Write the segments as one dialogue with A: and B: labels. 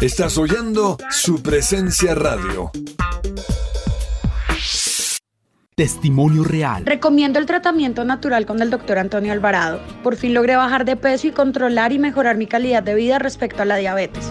A: Estás oyendo su presencia radio.
B: Testimonio real.
C: Recomiendo el tratamiento natural con el doctor Antonio Alvarado. Por fin logré bajar de peso y controlar y mejorar mi calidad de vida respecto a la diabetes.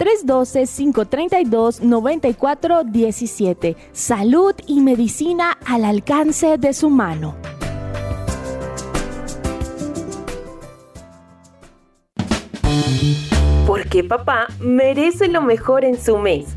D: 312-532-9417. Salud y medicina al alcance de su mano.
E: Porque papá merece lo mejor en su mes.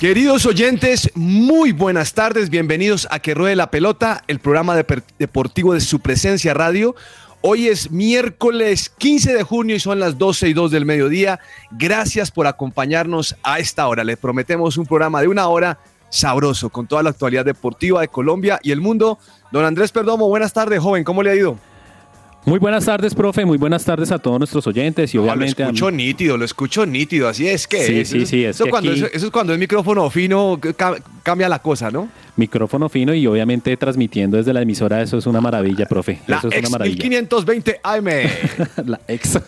F: Queridos oyentes, muy buenas tardes, bienvenidos a Que Ruede la Pelota, el programa de- deportivo de su presencia radio. Hoy es miércoles 15 de junio y son las 12 y 2 del mediodía. Gracias por acompañarnos a esta hora. Les prometemos un programa de una hora sabroso con toda la actualidad deportiva de Colombia y el mundo. Don Andrés Perdomo, buenas tardes, joven, ¿cómo le ha ido?
G: Muy buenas tardes, profe. Muy buenas tardes a todos nuestros oyentes y
F: Ah,
G: obviamente
F: lo
G: a
F: escucho nítido, lo escucho nítido, así es que
G: Sí,
F: es.
G: sí, sí, es
F: Eso,
G: que
F: cuando,
G: aquí-
F: eso, eso es cuando es micrófono fino, ca- cambia la cosa, ¿no?
G: micrófono fino y obviamente transmitiendo desde la emisora. Eso es una maravilla, profe.
F: La
G: Eso es una
F: ex
G: maravilla.
F: 1520 AM.
G: la ex.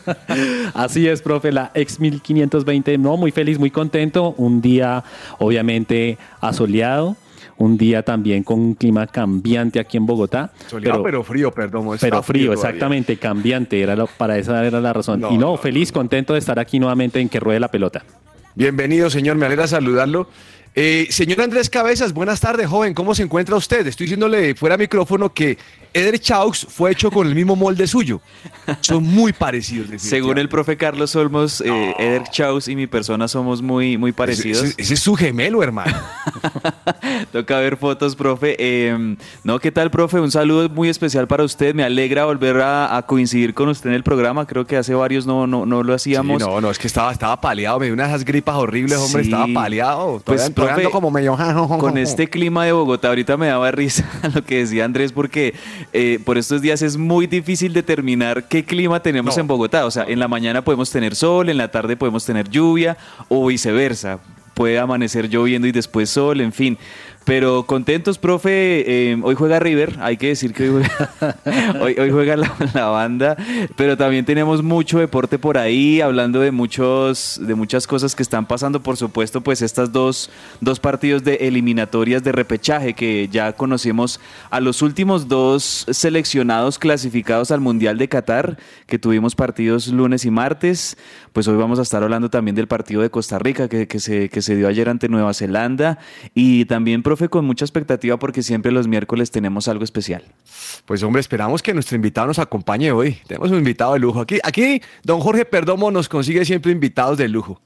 G: Así es, profe, la ex 1520. No, muy feliz, muy contento. Un día, obviamente, asoleado. Un día también con un clima cambiante aquí en Bogotá.
F: Soleado, pero, frío, perdón.
G: pero frío, exactamente, cambiante. Era lo- para esa era la razón.
F: No,
G: y no,
F: no,
G: feliz, contento de estar aquí nuevamente en Que Ruede la Pelota.
F: Bienvenido, señor, me alegra saludarlo. Eh, señor Andrés Cabezas, buenas tardes, joven. ¿Cómo se encuentra usted? Estoy diciéndole fuera micrófono que Eder Chaux fue hecho con el mismo molde suyo. Son muy parecidos.
H: Según el profe Carlos Olmos, eh, Eder Chaus y mi persona somos muy, muy parecidos.
F: Ese, ese es su gemelo, hermano.
H: Toca ver fotos, profe. Eh, no, ¿qué tal, profe? Un saludo muy especial para usted. Me alegra volver a, a coincidir con usted en el programa. Creo que hace varios no, no, no lo hacíamos.
F: Sí, no, no, es que estaba, estaba paleado, me dio una de esas gripas horribles, hombre, estaba paleado.
H: Pues, profe,
F: como medio...
H: Con este clima de Bogotá, ahorita me daba risa lo que decía Andrés, porque eh, por estos días es muy difícil determinar qué clima tenemos
F: No.
H: en Bogotá. O sea, en la mañana podemos tener sol, en la tarde podemos tener lluvia o viceversa. Puede amanecer lloviendo y después sol, en fin. Pero contentos, profe. eh, hoy juega River, hay que decir que hoy juega, la, banda, pero también tenemos mucho deporte por ahí, hablando de muchos, de muchas cosas que están pasando. Por supuesto, pues estas dos, dos partidos de eliminatorias de repechaje que ya conocemos a los últimos dos seleccionados clasificados al Mundial de Qatar, que tuvimos partidos lunes y martes. Pues hoy vamos a estar hablando también del partido de Costa Rica que, que se, que se dio ayer ante Nueva Zelanda. Y también, profe, con mucha expectativa porque siempre los miércoles tenemos algo especial.
F: Pues hombre, esperamos que nuestro invitado nos acompañe hoy. Tenemos un invitado de lujo. Aquí, aquí don Jorge Perdomo nos consigue siempre invitados de lujo.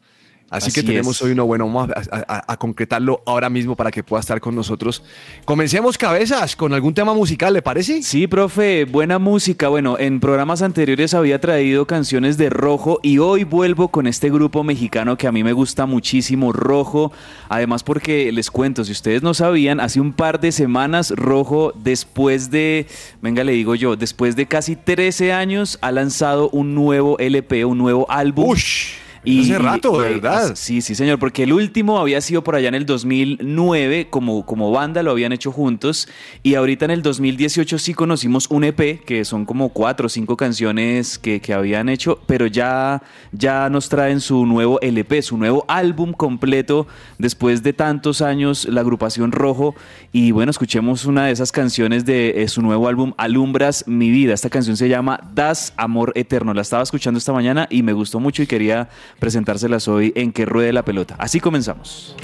F: Así, que tenemos
H: es.
F: hoy uno bueno, vamos a, a- a concretarlo ahora mismo para que pueda estar con nosotros. Comencemos cabezas con algún tema musical, ¿le parece?
H: Sí, profe, buena música. Bueno, en programas anteriores había traído canciones de Rojo y hoy vuelvo con este grupo mexicano que a mí me gusta muchísimo, Rojo. Además porque les cuento, si ustedes no sabían, hace un par de semanas Rojo, después de, venga, le digo yo, después de casi 13 años, ha lanzado un nuevo LP, un nuevo álbum.
F: Hace rato, de verdad.
H: Sí, sí, señor, porque el último había sido por allá en el 2009, como, como banda lo habían hecho juntos, y ahorita en el 2018 sí conocimos un EP, que son como cuatro o cinco canciones que, que habían hecho, pero ya, ya nos traen su nuevo LP, su nuevo álbum completo, después de tantos años, la agrupación Rojo, y bueno, escuchemos una de esas canciones de eh, su nuevo álbum, Alumbras mi vida. Esta canción se llama Das Amor Eterno. La estaba escuchando esta mañana y me gustó mucho y quería presentárselas hoy en Que Ruede la Pelota. Así comenzamos.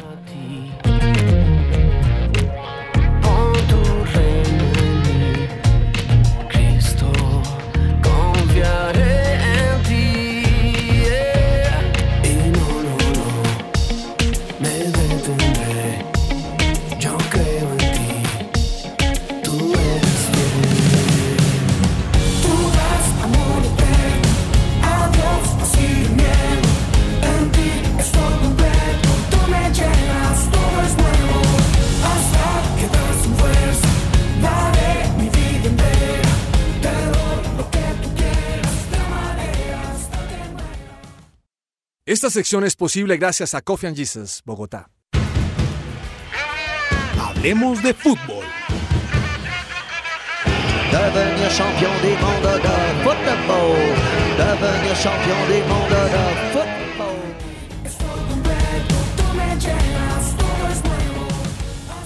I: Esta sección es posible gracias a Coffee and Jesus, Bogotá. Hablemos de fútbol.
J: Devenir champion du monde de football. Devenir champion du monde de
K: nuevo.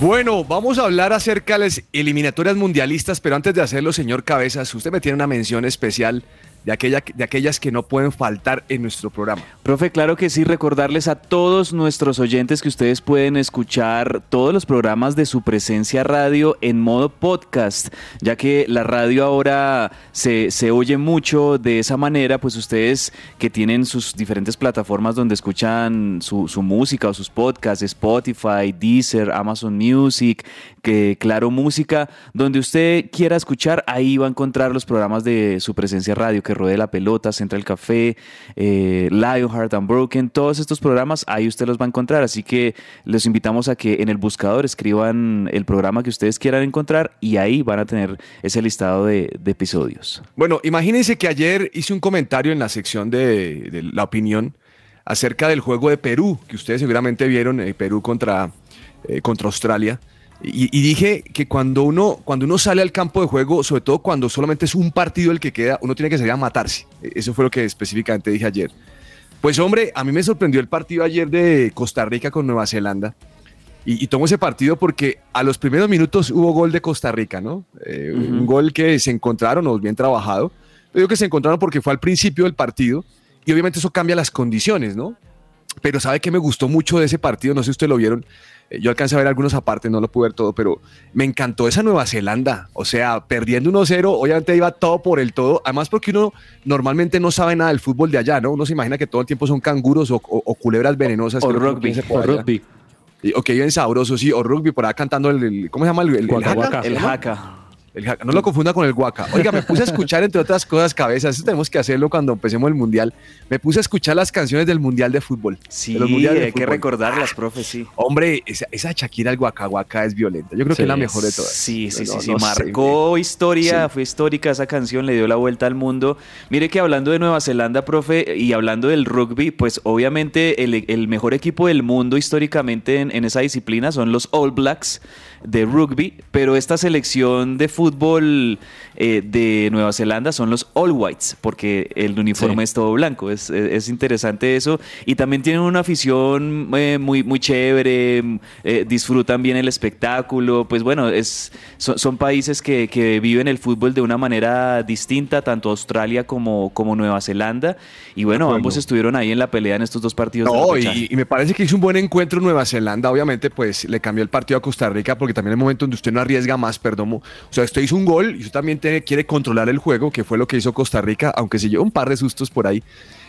F: Bueno, vamos a hablar acerca de las eliminatorias mundialistas, pero antes de hacerlo, señor Cabezas, usted me tiene una mención especial de, aquella, de aquellas que no pueden faltar en nuestro programa.
H: Profe, claro que sí, recordarles a todos nuestros oyentes que ustedes pueden escuchar todos los programas de su presencia radio en modo podcast, ya que la radio ahora se, se oye mucho de esa manera, pues ustedes que tienen sus diferentes plataformas donde escuchan su, su música o sus podcasts, Spotify, Deezer, Amazon Music, que Claro Música, donde usted quiera escuchar, ahí va a encontrar los programas de su presencia radio, que Ruede la Pelota, Central Café, eh, Lionheart Unbroken, todos estos programas, ahí usted los va a encontrar. Así que los invitamos a que en el buscador escriban el programa que ustedes quieran encontrar y ahí van a tener ese listado de, episodios.
F: Bueno, imagínense que ayer hice un comentario en la sección de, de la opinión acerca del juego de Perú, que ustedes seguramente vieron, eh, Perú contra, eh, contra Australia. Y, y dije que cuando uno, cuando uno sale al campo de juego, sobre todo cuando solamente es un partido el que queda, uno tiene que salir a matarse. E- Eso fue lo que específicamente dije ayer. Pues hombre, a mí me sorprendió el partido ayer de Costa Rica con Nueva Zelanda. Y, y tomo ese partido porque a los primeros minutos hubo gol de Costa Rica, ¿no? Eh, Un gol que se encontraron, o bien trabajado. Yo digo que se encontraron porque fue al principio del partido y obviamente eso cambia las condiciones, ¿no? Pero ¿sabe qué me gustó mucho de ese partido? No sé si ustedes lo vieron. Eh, Yo alcancé a ver algunos aparte, no lo pude ver todo, pero me encantó esa Nueva Zelanda. O sea, perdiendo 1-0, obviamente iba todo por el todo. Además, porque uno normalmente no sabe nada del fútbol de allá, ¿no? Uno se imagina que todo el tiempo son canguros o, o- o culebras venenosas.
H: O
F: que
H: rugby, o rugby.
F: O que viven sabrosos, sí, o rugby, por acá cantando el, el- ¿cómo se llama? El, el, el
H: Guaca,
F: haka,
H: guaca.
F: ¿se
H: El.
F: El jaca- no lo confunda con el guaca. Oiga, me puse a escuchar, entre otras cosas, cabezas. Eso tenemos que hacerlo cuando empecemos el mundial. Me puse a escuchar las canciones del mundial de fútbol.
H: Sí,
F: de los mundiales de
H: hay que recordarlas, profe, sí.
F: Hombre, esa, esa Shakira, el guaca guaca es violenta. Yo creo que es la mejor de todas.
H: Sí, sí,
F: No,
H: sí,
F: no,
H: sí,
F: no sé,
H: marcó historia,
F: Sí.
H: fue histórica esa canción, le dio la vuelta al mundo. Mire que hablando de Nueva Zelanda, profe, y hablando del rugby, pues obviamente el, el mejor equipo del mundo históricamente en, en esa disciplina son los All Blacks de rugby, pero esta selección de fútbol eh, de Nueva Zelanda son los All Whites, porque el uniforme es todo blanco, es, es- es interesante eso, y también tienen una afición eh, muy, muy chévere, mm, eh, disfrutan bien el espectáculo, pues bueno, es, son, son países que, que viven el fútbol de una manera distinta, tanto Australia como, como Nueva Zelanda, y bueno, ambos estuvieron ahí en la pelea en estos dos partidos.
F: No, y, y me parece que hizo un buen encuentro Nueva Zelanda. Obviamente, pues le cambió el partido a Costa Rica porque también es el momento donde usted no arriesga más, perdón. O sea, usted hizo un gol y usted también tiene- quiere controlar el juego, que fue lo que hizo Costa Rica, aunque se llevó un par de sustos por ahí.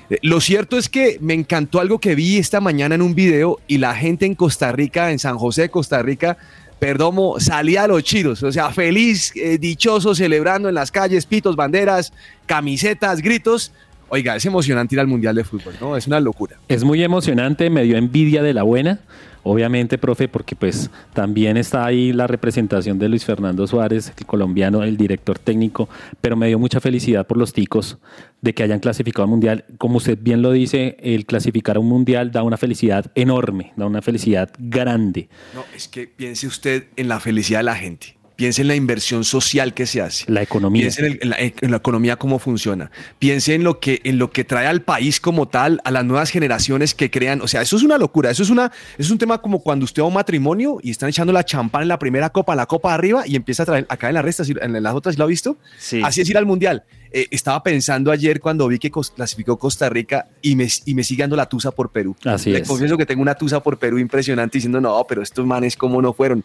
F: Eh, Lo cierto es que me encantó algo que vi esta mañana en un video y la gente en Costa Rica, en San José de Costa Rica, Perdomo, salía a los chiros, o sea, feliz, eh, dichoso, celebrando en las calles, pitos, banderas, camisetas, gritos. Oiga, es emocionante ir al Mundial de Fútbol, ¿no? Es una locura.
G: Es muy emocionante, me dio envidia de la buena, obviamente, profe, porque pues también está ahí la representación de Luis Fernando Suárez, el colombiano, el director técnico, pero me dio mucha felicidad por los ticos de que hayan clasificado al mundial. Como usted bien lo dice, el clasificar a un mundial da una felicidad enorme, da una felicidad grande.
F: No, es que piense usted en la felicidad de la gente. Piense en la inversión social que se hace.
G: La economía.
F: Piense en, el- en la, en la economía cómo funciona. Piense en lo que en lo que trae al país como tal, a las nuevas generaciones que crean. O sea, eso es una locura. Eso es una es un tema como cuando usted va a un matrimonio y están echando la champán en la primera copa, la copa arriba y empieza a traer acá en la resta, en las otras, ¿lo ha visto?
H: Sí.
F: Así es ir al mundial. Eh, estaba pensando ayer cuando vi que clasificó Costa Rica y me, y me sigue dando la tusa por Perú.
G: Así
F: Le
G: es.
F: confieso que tengo una tusa por Perú impresionante diciendo, no, pero estos manes cómo no fueron.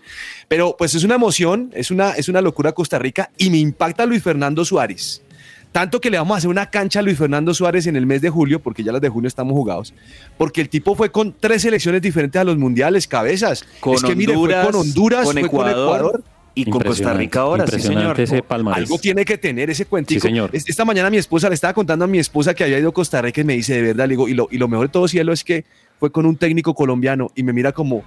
F: Pero pues es una emoción, es una, es una locura Costa Rica y me impacta Luis Fernando Suárez. Tanto que le vamos a hacer una cancha a Luis Fernando Suárez en el mes de julio, porque ya las de junio estamos jugados, porque el tipo fue con tres selecciones diferentes a los mundiales, cabezas.
H: Con
F: es que mire,
H: Honduras,
F: fue con Honduras,
H: con
F: fue con
H: Ecuador. Y con Costa Rica ahora, sí, señor.
G: ese.
F: Algo tiene que tener ese cuentico.
G: Sí, señor.
F: Es- Esta mañana mi esposa le estaba contando a mi esposa que había ido a Costa Rica y me dice, de verdad, le digo, y lo, y lo mejor de todo, cielo, es que fue con un técnico colombiano y me mira como,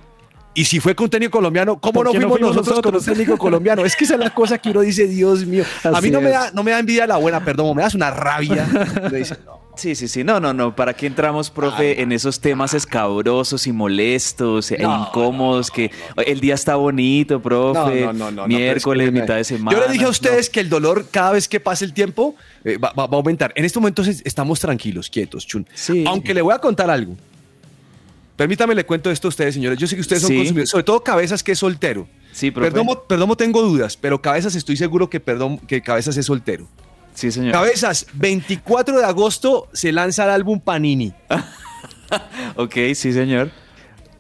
F: y si fue con un técnico colomdiano, ¿cómo
G: ¿Por
F: no fuimos,
G: fuimos
F: nosotros, con un
G: nosotros?
F: técnico colombiano? Es que esa es la cosa que uno dice, Dios mío. a mí no me, da, no me da envidia la buena, perdón, me das una rabia. Me dice, no.
H: Sí, sí, sí. No, no, no. ¿Para qué entramos, profe, en esos temas escabrosos y molestos e
F: No,
H: incómodos? que el día está bonito, profe.
F: No, no, no, no, no,
H: Miércoles, mitad de semana.
F: Yo le dije a
H: no.
F: ustedes que el dolor cada vez que pase el tiempo eh, va, va- va a aumentar. En este momento es- estamos tranquilos, quietos, chun.
H: Sí.
F: Aunque le voy a contar algo. Permítame le cuento esto a ustedes, señores. Yo sé que ustedes son
H: Sí.
F: consumidores, sobre todo Cabezas que es soltero.
H: Sí, profe.
F: Perdomo, Perdomo tengo dudas, pero Cabezas estoy seguro que, perdón, que Cabezas es soltero.
H: Sí, señor.
F: Cabezas, 24 de agosto se lanza el álbum Panini.
H: Ok, sí, señor.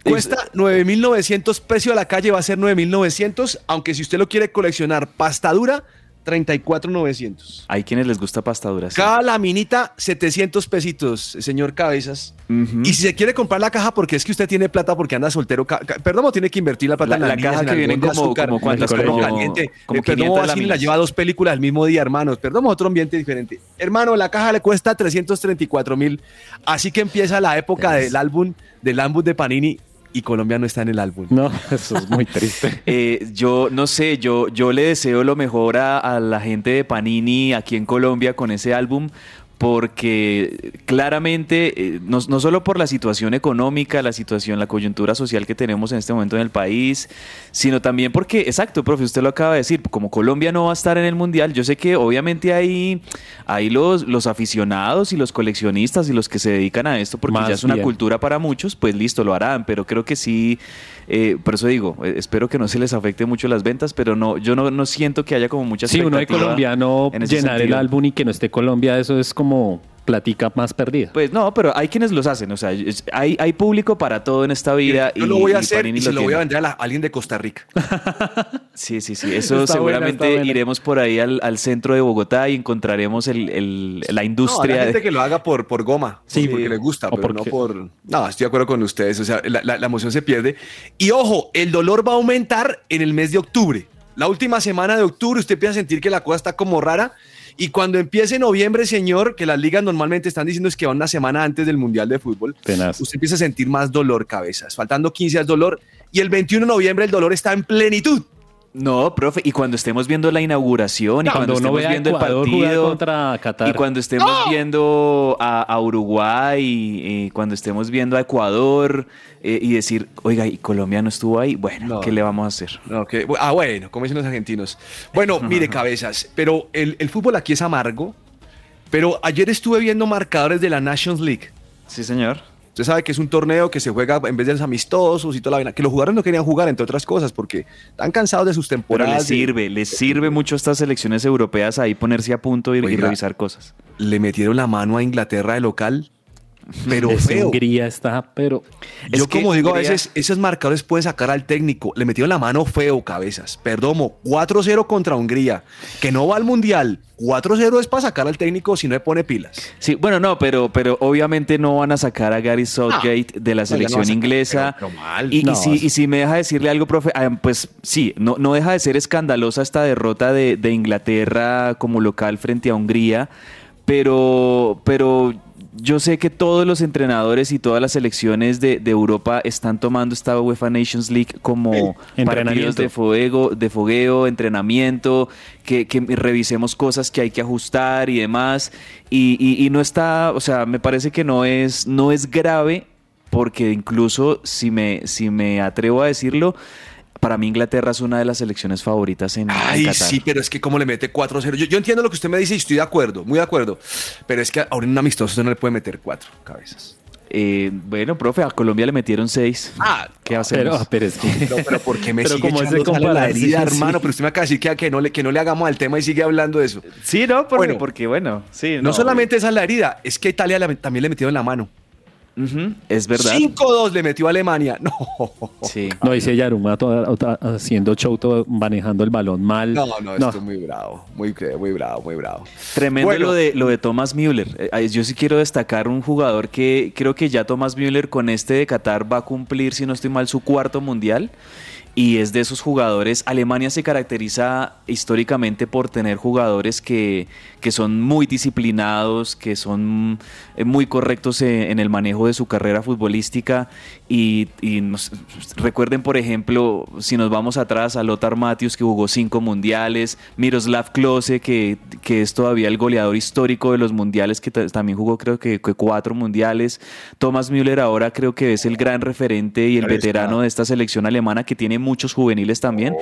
F: Cuesta 9.900, precio a la calle va a ser 9.900, aunque si usted lo quiere coleccionar pasta dura, 34.900.
H: Hay quienes les gusta pastadura. sí.
F: Cada laminita, 700 pesitos, señor Cabezas. Y si se quiere comprar la caja porque es que usted tiene plata porque anda soltero, Perdomo tiene que invertir la plata
H: La-
F: en
H: la
F: niñas,
H: caja
F: en
H: que viene como-
F: azúcar,
H: como cuántas,
F: el
H: como-
F: caliente.
H: como
F: Eh,
H: 500
F: así la lleva dos películas el mismo día, hermanos. Perdomo otro ambiente diferente. Hermano, la caja le cuesta 334 mil. Así que empieza la época del álbum, del álbum de Panini y Colombia no está en el álbum.
G: No, eso es muy triste.
H: Eh, yo no sé, yo, yo le deseo lo mejor a, a la gente de Panini aquí en Colombia con ese álbum. Porque claramente, eh, no, no solo por la situación económica, la situación, la coyuntura social que tenemos en este momento en el país, sino también porque, exacto, profe, usted lo acaba de decir, como Colombia no va a estar en el Mundial, yo sé que obviamente hay, hay los, los aficionados y los coleccionistas y los que se dedican a esto, porque
G: Más
H: ya es una
G: bien.
H: cultura para muchos, pues listo, lo harán, pero creo que sí, eh, por eso digo, eh, espero que no se les afecte mucho las ventas, pero no, yo no, no siento que haya como mucha
G: Sí, uno de colombiano llenar el álbum y que no esté Colombia, eso es como platica más perdida.
H: Pues no, pero hay quienes los hacen, o sea, hay, hay público para todo en esta vida.
F: Yo
H: y,
F: lo voy a
H: y
F: hacer
H: Panini
F: y se lo voy a vender a, la- a alguien de Costa Rica.
H: Sí, sí, sí. Eso
G: Está
H: seguramente
G: buena.
H: iremos por ahí al, al centro de Bogotá y encontraremos el, el- la
F: No,
H: industria.
F: la gente
H: de-
F: que lo haga por, por goma,
G: Sí,
F: porque le gusta,
G: o
F: pero
G: porque-
F: no por... No, estoy de acuerdo con ustedes, o sea, la, la- la emoción se pierde. Y ojo, el dolor va a aumentar en el mes de octubre. La última semana de octubre usted empieza a sentir que la cosa está como rara. Y cuando empiece noviembre, señor, que las ligas normalmente están diciendo es que va una semana antes del Mundial de Fútbol, usted empieza a sentir más dolor cabezas. Faltando 15 días dolor. Y el 21 de noviembre el dolor está en plenitud.
H: No, profe, y cuando estemos viendo la inauguración, y cuando
G: cuando
H: estemos viendo el
G: Ecuador
H: partido,
G: contra Qatar.
H: y cuando estemos viendo a, a Uruguay, y, cuando estemos viendo a Ecuador, eh, y decir, oiga, ¿y Colombia no estuvo ahí? Bueno, ¿qué le vamos a hacer?
F: Ah, bueno, como dicen los argentinos. Bueno, mire, cabezas, pero el, el fútbol aquí es amargo. Pero ayer estuve viendo marcadores de la Nations League.
H: Sí, señor.
F: Usted sabe que es un torneo que se juega en vez de los amistosos y toda la vaina. Que los jugadores no querían jugar, entre otras cosas, porque están cansados de sus
H: Pero
F: temporadas.
H: les sirve, les sirve mucho a estas selecciones europeas ahí ponerse a punto y, y revisar cosas.
F: Le metieron la mano a Inglaterra de local, pero feo.
G: Hungría está, pero...
F: Yo
H: Es
F: como digo, a veces esos marcadores pueden sacar al técnico. Le metieron la mano feo, cabezas. Perdomo, 4-0 contra Hungría. Que no va al Mundial. 4-0 es para sacar al técnico si no le pone pilas.
H: Sí, bueno, no, pero, pero obviamente no van a sacar a Gary Southgate de la
F: no
H: selección
F: sacar,
H: inglesa.
F: pero- pero mal.
H: Y, y si, y si me deja decirle algo, profe, ah, pues sí, no, no deja de ser escandalosa esta derrota de, de Inglaterra como local frente a Hungría, pero, pero yo sé que todos los entrenadores y todas las selecciones de, de Europa están tomando esta UEFA Nations League como partidos de fuego, de fogueo, entrenamiento, que, que revisemos cosas que hay que ajustar y demás. Y, y- y no está, o sea, me parece que no es, no es grave, porque incluso si me, si me atrevo a decirlo, para mí Inglaterra es una de las selecciones favoritas en, en
F: Ay,
H: Qatar.
F: sí, pero es que como le mete 4-0. Yo, yo entiendo lo que usted me dice y estoy de acuerdo, muy de acuerdo. Pero es que ahora en un amistoso usted no le puede meter 4 cabezas.
H: Eh, bueno, profe, a Colombia le metieron seis.
F: Ah,
H: ¿qué hacemos?
G: Pero, pero es que...
F: No, pero ¿por qué me
G: Pero
F: sigue
G: como
F: echando la herida,
G: sí.
F: hermano? Pero usted me acaba de decir que, que no le, que no le hagamos al tema y sigue hablando de eso.
H: Sí, no, porque,
F: Bueno.
H: porque bueno, sí.
F: No, solamente esa es la herida, es que a Italia también le metieron la mano.
H: Ujú, es verdad.
F: 5-2 le metió a Alemania. No.
H: Sí.
G: No, dice Yaruma to- to- haciendo show, todo- manejando el balón mal.
F: No, no, esto es muy bravo, muy, muy bravo, muy bravo.
H: Tremendo
F: Bueno.
H: lo de lo de Thomas Müller. Eh, Yo sí quiero destacar un jugador que creo que ya Thomas Müller con este de Qatar va a cumplir, si no estoy mal, su cuarto mundial. Y es de esos jugadores. Alemania se caracteriza históricamente por tener jugadores que, que son muy disciplinados, que son eh, muy correctos eh, en el manejo de su carrera futbolística. Y, y nos- recuerden, por ejemplo, si nos vamos atrás a Lothar Matthäus, que jugó cinco mundiales, Miroslav Klose, que, que es todavía el goleador histórico de los mundiales, que ta- también jugó creo que, que cuatro mundiales. Thomas Müller ahora creo que es el gran referente y el veterano de esta selección alemana que tiene muchos juveniles también,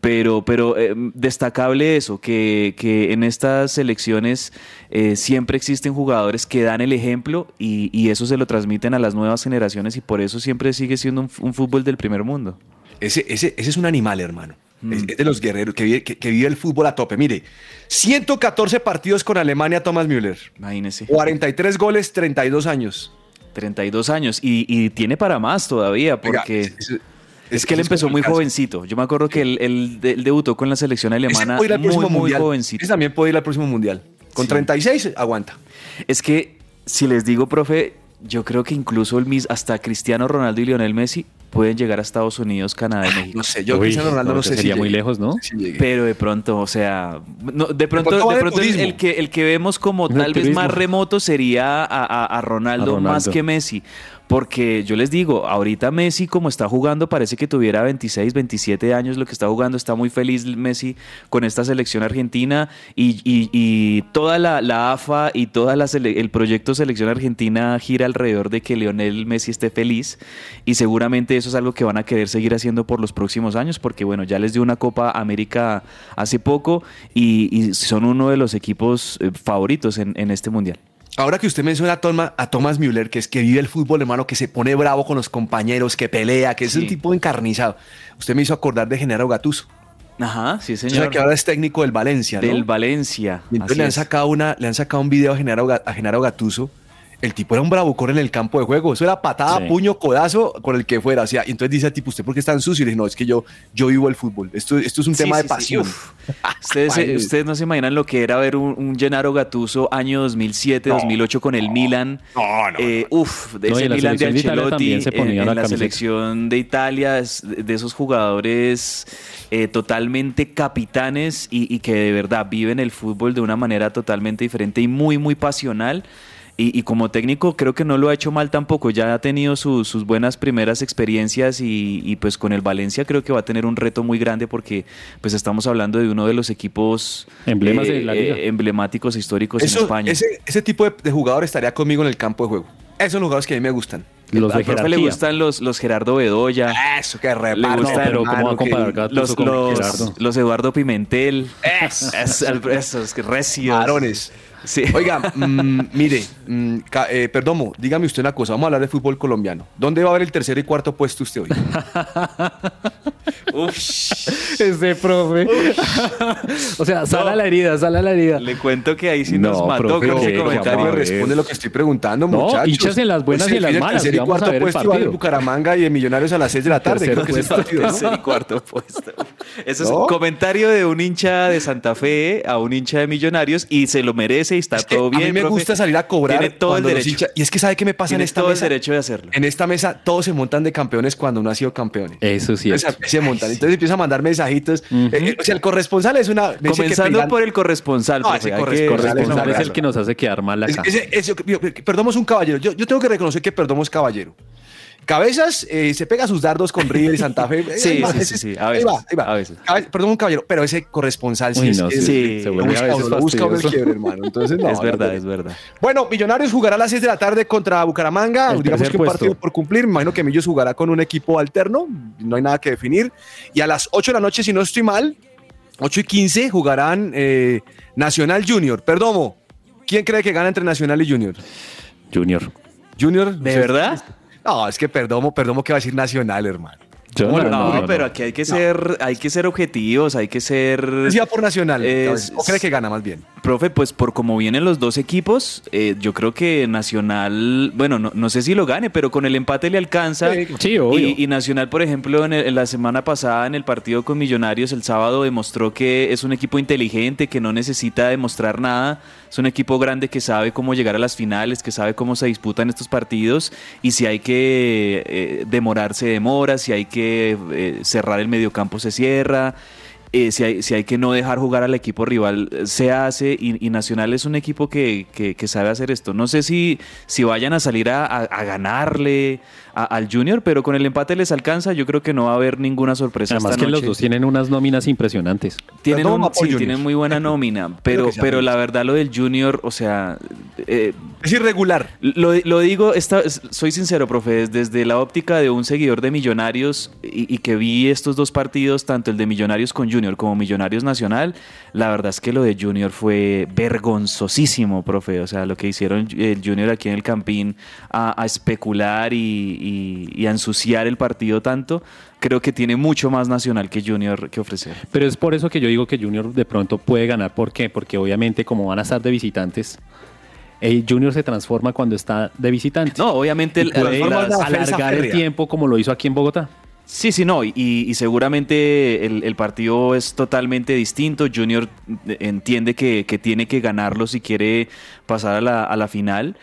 H: pero, pero eh, destacable eso, que, que en estas selecciones eh, siempre existen jugadores que dan el ejemplo y, y eso se lo transmiten a las nuevas generaciones y por eso siempre sigue siendo un, fútbol del primer mundo.
F: Ese, ese, ese es un animal, hermano.
H: Mm.
F: Es, es de los guerreros que vive, que, que vive el fútbol a tope. Mire, 114 partidos con Alemania, Thomas Müller.
H: Imagínese.
F: 43 goles, 32 años.
H: 32 años y, y tiene para más todavía porque...
F: Oiga, es,
H: que él empezó muy jovencito. Yo me acuerdo que él, él- él debutó con la selección alemana
F: puede ir al
H: muy,
F: próximo
H: muy
F: mundial.
H: jovencito.
F: Ese también puede ir al próximo mundial. Con 36 aguanta.
H: Es que, si les digo, profe, yo creo que incluso el mis, hasta Cristiano Ronaldo y Lionel Messi pueden llegar a Estados Unidos, Canadá y México.
F: No sé, yo Cristiano Ronaldo no sé si
G: Sería muy
F: llegue.
G: lejos, ¿no?
F: Si.
H: Pero de pronto, o sea, no, de pronto,
F: pronto va
H: de
F: de
H: pronto el, que, el que vemos como tal vez más remoto sería a, a- a Ronaldo,
G: A Ronaldo.
H: más que Messi. Porque yo les digo, ahorita Messi como está jugando parece que tuviera 26, 27 años lo que está jugando. Está muy feliz Messi con esta selección argentina y, y- y toda la, la AFA y todo el proyecto Selección Argentina gira alrededor de que Lionel Messi esté feliz y seguramente eso es algo que van a querer seguir haciendo por los próximos años porque bueno, ya les dio una Copa América hace poco y, y son uno de los equipos eh, favoritos en, en este mundial.
F: Ahora que usted menciona a, Toma- a Thomas Müller, que es que vive el fútbol, hermano, que se pone bravo con los compañeros, que pelea, que es
H: Sí.
F: un tipo encarnizado. Usted me hizo acordar de Genaro Gattuso.
H: Ajá, sí
F: O sea,
H: señor.
F: que ahora es técnico del Valencia, ¿no?
H: Del Valencia.
F: Y entonces le han, sacado una, le han sacado un video a Genaro, a Genaro Gattuso el tipo era un bravucón en el campo de juego. Eso era patada,
G: Sí.
F: puño, codazo, con el que fuera. O sea, y entonces dice al tipo, ¿usted por qué es tan sucio? Y le dije, no, es que yo, yo vivo el fútbol. Esto, esto es un
H: Sí,
F: tema
H: sí,
F: de
H: sí.
F: pasión.
H: Uf. Ustedes, eh,
F: Ay,
H: ustedes no se imaginan lo que era ver un, un Gennaro Gattuso año 2007, 2008 con el Milan.
F: No, no,
H: Eh, uf, de
G: No,
H: ese Milan de Ancelotti,
G: se
H: en,
G: ponía
H: en
G: la
H: selección de Italia, es de de esos jugadores eh, totalmente capitanes y, y que de verdad viven el fútbol de una manera totalmente diferente y muy, muy pasional. Y, y como técnico creo que no lo ha hecho mal tampoco, ya ha tenido su- sus buenas primeras experiencias y, y, pues con el Valencia creo que va a tener un reto muy grande porque pues estamos hablando de uno de los equipos
G: Emblemas de la liga.
H: emblemáticos e históricos
F: Eso-
H: en España.
F: Ese, ese tipo de, de jugador estaría conmigo en el campo de juego. Esos son los jugadores que a mí me gustan.
G: Los de
H: Al profe le gustan los, los Gerardo Bedoya.
F: Eso, que
H: Le
F: reparto.
H: gustan
G: pero ¿cómo va a
F: que-
G: comparar Gattuso
H: los,
G: con
H: los,
G: Gerardo?
H: los Eduardo Pimentel.
F: Eso.
H: Es- que recios.
F: Varones.
H: Sí.
F: Oiga, mm, mire, mm, ca- eh, Perdomo, dígame usted una cosa, vamos a hablar de fútbol colombiano. ¿Dónde va a haber el tercer y cuarto puesto usted hoy?
G: Ese profe. o sea, sala la herida, sala la herida.
H: Le cuento que ahí sí
G: No,
H: nos mató
G: profe,
H: con ese
G: ¿qué?
H: comentario.
F: ¿Cómo me
G: a ver.
F: responde lo que estoy preguntando,
G: No,
F: muchachos?
G: hinchas en las buenas
F: Pues
G: y en las
F: define el
G: malas,
F: tercer
G: y vamos a
F: cuarto
G: ver
F: puesto va
G: partido.
F: Bucaramanga y de Millonarios a las 6 de la tarde. Creo que es el partido, ¿no?
H: Tercer y cuarto puesto. Eso es
F: ¿No?
H: un comentario de un hincha de Santa Fe a un hincha de Millonarios y se lo merece y está
F: Es que
H: todo bien.
F: a mí me
H: profe.
F: gusta salir a cobrar
H: Tiene todo el derecho.
F: Y es que ¿sabe qué me pasa en esta
H: todo
F: mesa?
H: el derecho de hacerlo.
F: En esta mesa todos se montan de campeones cuando no han sido campeones.
G: Eso sí es.
F: Entonces, se montan. Entonces empieza a mandar mensajitos. Eh, eh, o sea, el corresponsal es una...
H: Comenzando por el corresponsal.
F: No,
H: profe, que-
F: corresponsal es
G: el que nos hace quedar mal
F: Es- Perdomo es un caballero. Yo, yo tengo que reconocer que Perdomo es caballero. Cabezas eh, se pega sus dardos con River y Santa Fe.
H: Sí,
F: Ahí va,
H: sí,
F: ese-
H: sí, sí, a
F: ahí
H: veces,
F: va, ahí va.
H: a veces.
F: Cabe- Perdomo un caballero, pero ese corresponsal sí
G: Uy,
F: es,
G: no,
F: es-
H: sí,
G: se
F: lo
G: vuelve a
F: busca
G: veces
F: uno, lo busca uno el
G: fastidioso.
F: quiebre, hermano. Entonces, no,
H: es verdad,
F: no,
H: es verdad.
F: Bueno, Millonarios jugará a las 6 de la tarde contra Bucaramanga.
G: El
F: Digamos que un
G: puesto.
F: partido por cumplir. Me imagino que Millos jugará con un equipo alterno. No hay nada que definir. Y a las 8 de la noche, si no estoy mal, 8 y 15 jugarán eh, Nacional Junior. Perdomo, ¿quién cree que gana entre Nacional y Junior?
G: Junior.
F: Junior.
H: ¿De verdad?
F: No, es que Perdomo, Perdomo que va a decir Nacional, hermano.
G: Yo
F: ¿Cómo
G: no,
F: le-
H: No,
G: no,
H: pero aquí hay que ser, hay que ser objetivos, hay que ser.
F: Decía por Nacional.
H: Es-
F: ¿O cree que gana más bien?
H: Profe, pues por como vienen los dos equipos, eh, yo creo que Nacional, bueno, no, no sé si lo gane, pero con el empate le alcanza.
G: Sí, obvio.
H: Y, y Nacional, por ejemplo, en, el- en la semana pasada en el partido con Millonarios, el sábado demostró que es un equipo inteligente, que no necesita demostrar nada. Es un equipo grande que sabe cómo llegar a las finales, que sabe cómo se disputan estos partidos. Y si hay que eh, demorar, se demora. Si hay que eh, cerrar el mediocampo, se cierra. Eh, si, hay, que no dejar jugar al equipo rival, eh, se hace. Y, Nacional es un equipo que, sabe hacer esto. No sé si, si vayan a salir a ganarle a- al Junior, pero con el empate les alcanza. Yo creo que no va a haber ninguna sorpresa.
G: Además
H: esta
G: que los dos tienen unas nóminas impresionantes.
H: Tienen, un- sí, tienen muy buena nómina, pero, pero la verdad lo del Junior, o sea, eh,
F: Es irregular.
H: lo, lo digo, esta- soy sincero, profe, desde la óptica de un seguidor de Millonarios y, y que vi estos dos partidos, tanto el de Millonarios con Junior como Millonarios Nacional, la verdad es que lo de Junior fue vergonzosísimo, profe. O sea, lo que hicieron el Junior aquí en el Campín a, a especular y, y- y a ensuciar el partido tanto, creo que tiene mucho más Nacional que Junior que ofrecer.
G: Pero es por eso que yo digo que Junior de pronto puede ganar. ¿Por qué? Porque obviamente como van a estar de visitantes, el Junior se transforma cuando está de visitante.
H: No, obviamente
G: Y
H: el-
G: puede
H: las-
G: alargar el tiempo como lo hizo aquí en Bogotá.
H: Sí, sí, no, y, y seguramente el, el partido es totalmente distinto. Junior entiende que, que tiene que ganarlo si quiere pasar a la, a la final.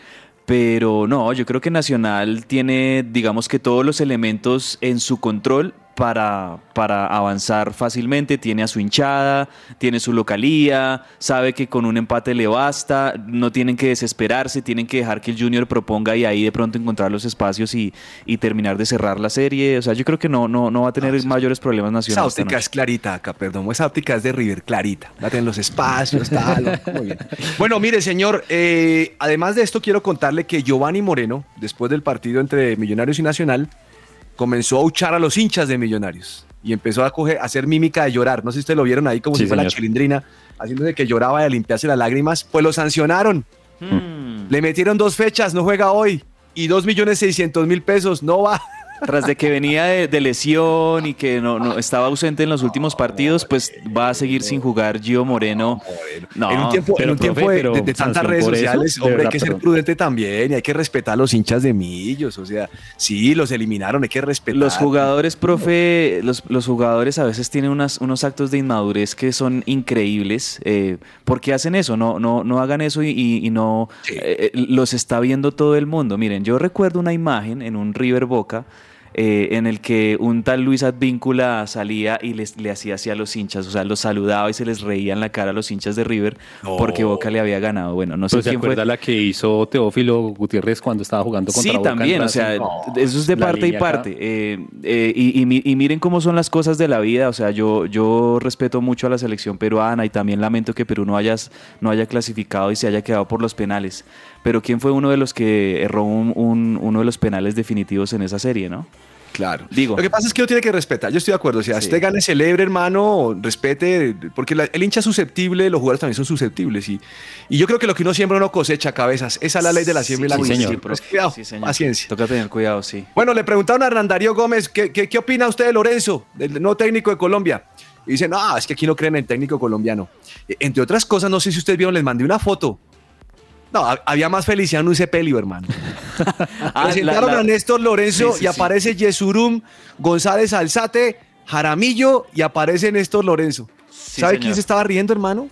H: Pero no, yo creo que Nacional tiene, digamos que todos los elementos en su control para, para avanzar fácilmente. Tiene a su hinchada, tiene su localía, sabe que con un empate le basta, no tienen que desesperarse, tienen que dejar que el Junior proponga y ahí de pronto encontrar los espacios y, y terminar de cerrar la serie. O sea, yo creo que no, no, no va a tener mayores problemas
F: Esa
H: Nacional. esta
F: óptica es clarita acá, perdón. Esa óptica es de River, clarita. Va a tener los espacios, tal. Muy bien. Bueno, mire, señor, eh, además de esto, quiero contarle que Giovanni Moreno, después del partido entre Millonarios y Nacional, comenzó a huchar a los hinchas de Millonarios y empezó a, coger, a hacer mímica de llorar. No sé si ustedes lo vieron ahí como
G: Sí,
F: si fuera la chilindrina, haciéndose que lloraba y a limpiarse las lágrimas. Pues lo sancionaron.
H: Hmm.
F: Le metieron dos fechas, no juega hoy. Y dos millones seiscientos mil pesos, no va.
H: Tras de que venía de, de lesión y que no, no estaba ausente en los últimos partidos, pues va a seguir sin jugar Gio Moreno. No,
F: en un tiempo, en
G: pero,
F: un tiempo
G: profe,
F: de,
G: pero
F: de- de tantas redes
G: eso,
F: sociales, hombre, hay que ser prudente también y hay que respetar a los hinchas de millos. O sea, sí, los eliminaron, hay que respetar.
H: Los jugadores, profe, los, los jugadores a veces tienen unas, unos actos de inmadurez que son increíbles. Eh, ¿Por qué hacen eso? No, no, no hagan eso y, y- y no eh, eh, los está viendo todo el mundo. Miren, yo recuerdo una imagen en un River Boca. Eh, en el que un tal Luis Advíncula salía y les, le hacía así a los hinchas, o sea, los saludaba y se les reía en la cara a los hinchas de River porque Boca le había ganado. Bueno, no sé
G: Pero se
H: quién fue.
G: acuerda la que hizo Teófilo Gutiérrez cuando estaba jugando contra
H: Sí,
G: Boca en
H: también, o sea,
G: No,
H: eso es de
G: la
H: parte y parte. Eh, eh, y, y mi- y miren cómo son las cosas de la vida, o sea, yo, yo respeto mucho a la selección peruana y también lamento que Perú no, hayas, no haya clasificado y se haya quedado por los penales. Pero ¿quién fue uno de los que erró un- un- uno de los penales definitivos en esa serie, no?
F: Claro.
H: Digo.
F: Lo que pasa es que uno tiene que respetar. Yo estoy de acuerdo. O sea,
H: Sí.
F: usted gane, celebre, hermano, respete, porque la- el hincha es susceptible, los jugadores también son susceptibles. Y, y yo creo que lo que uno siembra, uno cosecha cabezas. Esa es la ley de la siembra y la
H: Sí, señor.
F: Pero es cuidado,
H: Sí, señor.
F: paciencia.
H: Toca tener cuidado, sí.
F: Bueno, le preguntaron a Hernán Darío Gómez, ¿qué, qué, qué opina usted de Lorenzo, del nuevo técnico de Colombia? Y dice, no, es que aquí no creen en el técnico colombiano. E- Entre otras cosas, no sé si ustedes vieron, les mandé una foto. No, ha- había más felicidad en un sepelio, hermano.
H: Ah,
F: Presentaron
H: la- la-
F: a Néstor Lorenzo
H: Sí, sí,
F: y
H: sí.
F: aparece Yesurum, González Alzate, Jaramillo y aparece Néstor Lorenzo.
H: Sí,
F: ¿Sabe
H: señor.
F: quién se estaba riendo, hermano?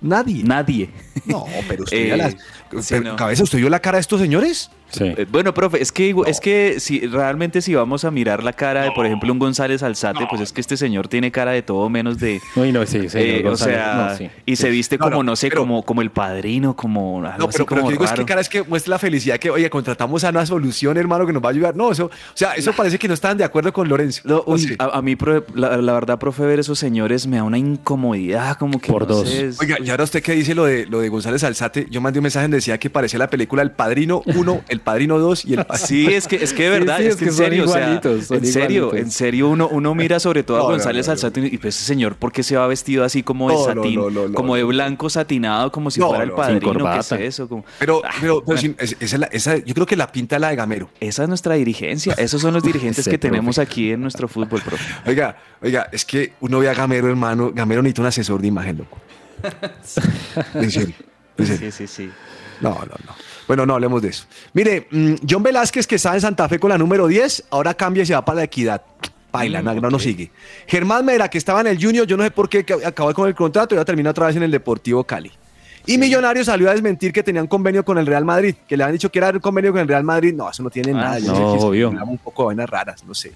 F: Nadie.
H: Nadie.
F: No, pero usted
H: Eh, sí, no.
F: cabeza, ¿usted vio la cara de estos señores?
H: Eh, Bueno, profe, es que, es que si realmente si vamos a mirar la cara de, por ejemplo, un González Alzate, pues es que este señor tiene cara de todo menos de...
G: Uy, no, sí, señor
H: Eh, o sea,
G: no, sí.
H: y se viste
F: No,
H: como,
F: no,
H: no, sé,
F: pero-
H: como, como el padrino, como algo
F: No, pero,
H: así
F: pero
H: como
F: lo que digo es que cara es que muestra la felicidad que, oye, contratamos a una solución, hermano, que nos va a ayudar. No, eso, o sea, eso parece que no estaban de acuerdo con Lorenzo.
H: Uy,
F: sé.
H: a, a mí, la, la verdad, profe, ver esos señores me da una incomodidad, como que
G: Por dos.
H: sé, es-
F: Oiga, y ahora usted que dice lo de, lo de González Alzate, yo mandé un mensaje donde decía que parecía la película El Padrino 1, El Padrino 2 y El Padrino.
H: Sí, es que, es que de verdad,
G: sí,
H: es,
G: es
H: que
G: que
H: en
G: son
H: serio, o sea, en serio,
G: igualitos.
H: en serio, uno, uno mira sobre todo
F: No,
H: a González
F: no, no.
H: Alzate y pues ese señor, ¿por qué se va vestido así como de satín, como de blanco satinado, como si fuera el padrino? ¿Qué es eso? Como-
F: Pero,
H: Ah,
F: pero, pero sin- esa yo creo que la pinta la de Gamero.
H: Esa es nuestra dirigencia, esos son los dirigentes que tenemos aquí en nuestro fútbol, profe.
F: Oiga, oiga, es que uno ve a Gamero, hermano. Gamero necesita un asesor de imagen, loco. En serio.
H: Sí, sí, sí.
F: No, no, no. Bueno, no hablemos de eso. Mire, mm, John Velázquez, que está en Santa Fe con la número 10, ahora cambia y se va para la equidad. Paila,
H: Mm,
F: no, no
H: ok.
F: nos sigue. Germán Mera, que estaba en el Junior, yo no sé por qué acabó con el contrato y ahora termina otra vez en el Deportivo Cali. Y Millonario salió a desmentir que tenían convenio con el Real Madrid, que le han dicho que era un convenio con el Real Madrid. No, eso no tiene
H: Ah,
F: nada.
G: No, obvio.
F: un poco de vainas raras, no sé.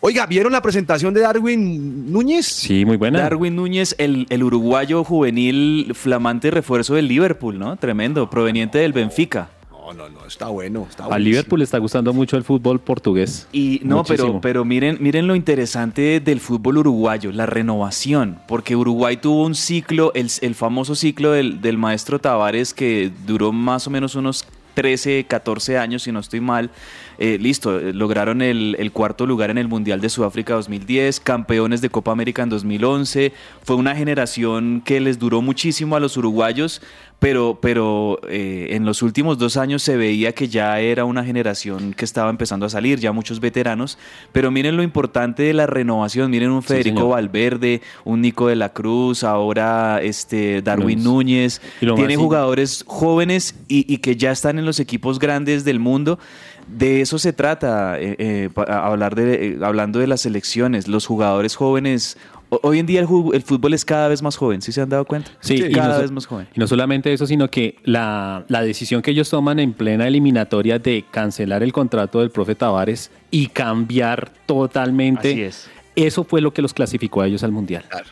F: Oiga, ¿vieron la presentación de Darwin Núñez?
G: Sí, muy buena.
H: Darwin Núñez, el, el uruguayo juvenil flamante refuerzo del Liverpool, ¿no? Tremendo, proveniente del Benfica.
F: No, no, no, está bueno. Está
G: A. Liverpool le está gustando mucho el fútbol portugués.
H: Y no, pero, miren, miren lo interesante del fútbol uruguayo, la renovación, porque Uruguay tuvo un ciclo, el, el famoso ciclo del, del maestro Tavares que duró más o menos unos 13, 14 años, si no estoy mal. Eh, listo, eh, lograron el, el cuarto lugar en el Mundial de Sudáfrica 2010, campeones de Copa América en 2011. Fue una generación que les duró muchísimo a los uruguayos, pero, pero eh, en los últimos dos años se veía que ya era una generación que estaba empezando a salir, ya muchos veteranos. Pero miren lo importante de la renovación, miren un Federico. Valverde, un Nico de la Cruz, ahora este Darwin Núñez. Tiene jugadores jóvenes y, y que ya están en los equipos grandes del mundo. De eso se trata, eh, eh, hablar de, eh, hablando de las elecciones, los jugadores jóvenes. ho- Hoy en día el, fútbol es cada vez más joven, ¿sí se han dado cuenta?
G: Sí, y
H: cada
G: no
H: vez más joven.
G: Y no solamente eso, sino que la, la decisión que ellos toman en plena eliminatoria de cancelar el contrato del profe Tavares y cambiar totalmente,
H: Así es.
G: eso fue lo que los clasificó a ellos al Mundial.
F: Claro.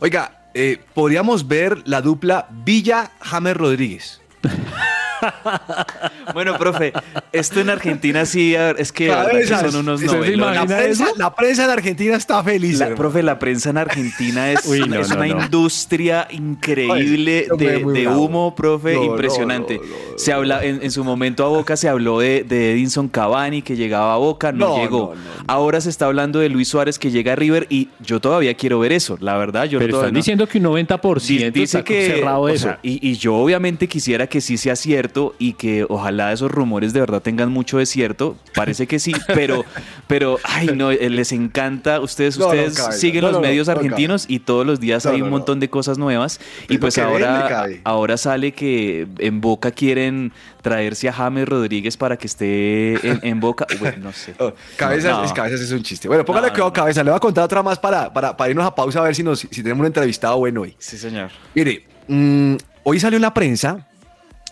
F: Oiga, eh, podríamos ver la dupla Villa-James Rodríguez.
H: Bueno, profe, esto en Argentina sí, es que, la verdad que
F: Cabezas.
H: son unos
F: ¿Se
H: novelones.
F: la, prensa,
G: eso?
F: la prensa en Argentina está feliz.
H: La, profe, la prensa en Argentina es,
G: Uy, no,
H: es
G: no,
H: una
G: no.
H: industria increíble
F: Ay,
H: de, humo, profe, impresionante.
F: no, no,
H: se habla en, en su momento a Boca se habló de, de Edinson Cavani que llegaba a Boca, no,
F: No,
H: llegó.
F: no, no, no.
H: Ahora se está hablando de Luis Suárez que llega a River y yo todavía quiero ver eso, la verdad. Yo
G: Pero
H: todavía
G: están
H: no-
G: diciendo que un 90%
H: Di- dice
G: está
H: que
G: cerrado
H: o
G: eso.
H: sea, y, y yo obviamente quisiera que sí sea cierto cierto y que ojalá esos rumores de verdad tengan mucho de cierto. Parece que sí, pero, pero, ay, no, eh, les encanta. Ustedes,
F: No,
H: ustedes siguen
F: No,
H: los medios
F: no,
H: argentinos y todos los días hay un montón de cosas nuevas. Y
F: Pues lo
H: pues ahora, ahora sale que en Boca quieren traerse a James Rodríguez para que esté en, en Boca. Bueno, no sé.
F: Cabezas,
H: No, no.
F: es, cabezas es un chiste. Bueno, póngale cuidado, cabeza. Le voy a contar otra más para, para, para irnos a pausa a ver si, nos, si tenemos un entrevistado bueno hoy.
H: Sí, señor.
F: Mire, mm, hoy salió en la prensa y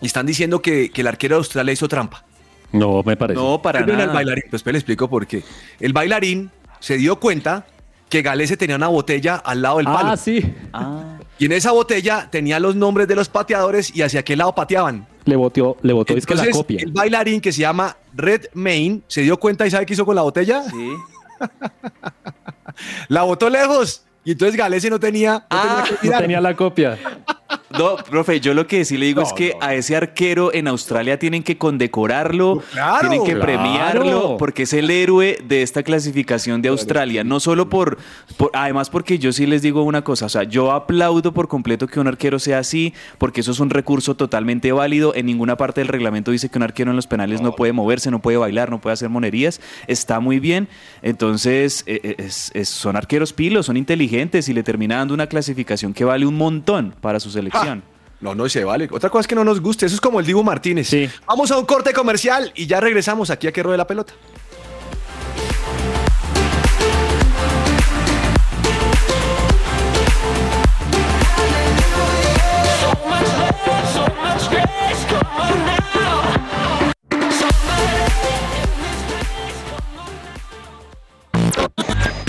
F: están diciendo que, que el arquero de Australia hizo trampa.
G: No, me parece.
H: No, para nada.
F: el bailarín. Pues le explico por qué. El bailarín se dio cuenta que Galese tenía una botella al lado del palo.
G: Ah, sí.
H: Ah,
F: Y en esa botella tenía los nombres de los pateadores y hacia qué lado pateaban.
G: Le votó, le votó es que la
F: Entonces,
G: copia.
F: el bailarín que se llama Red Main se dio cuenta y ¿sabe qué hizo con la botella?
H: sí.
F: La botó lejos. Y entonces Galese no tenía, no
H: Ah,
F: tenía
G: No tenía la copia.
H: No, profe, yo lo que sí le digo
F: No,
H: es que
F: no.
H: a ese arquero en Australia tienen que condecorarlo,
F: Claro,
H: tienen que
G: claro.
H: premiarlo, porque es el héroe de esta clasificación de Australia. No solo por, por- además porque yo sí les digo una cosa, o sea, yo aplaudo por completo que un arquero sea así, porque eso es un recurso totalmente válido. En ninguna parte del reglamento dice que un arquero en los penales no, puede moverse, no puede bailar, no puede hacer monerías. Está muy bien. Entonces, eh, eh, es- es- son arqueros pilos, son inteligentes y le termina dando una clasificación que vale un montón para su selección.
F: No, no se vale. Otra cosa es que no nos guste. Eso es como el Dibu Martínez.
G: Sí.
F: Vamos a un corte comercial y ya regresamos aquí a que ruede la pelota.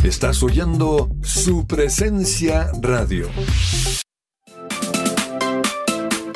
A: Estás oyendo su presencia radio.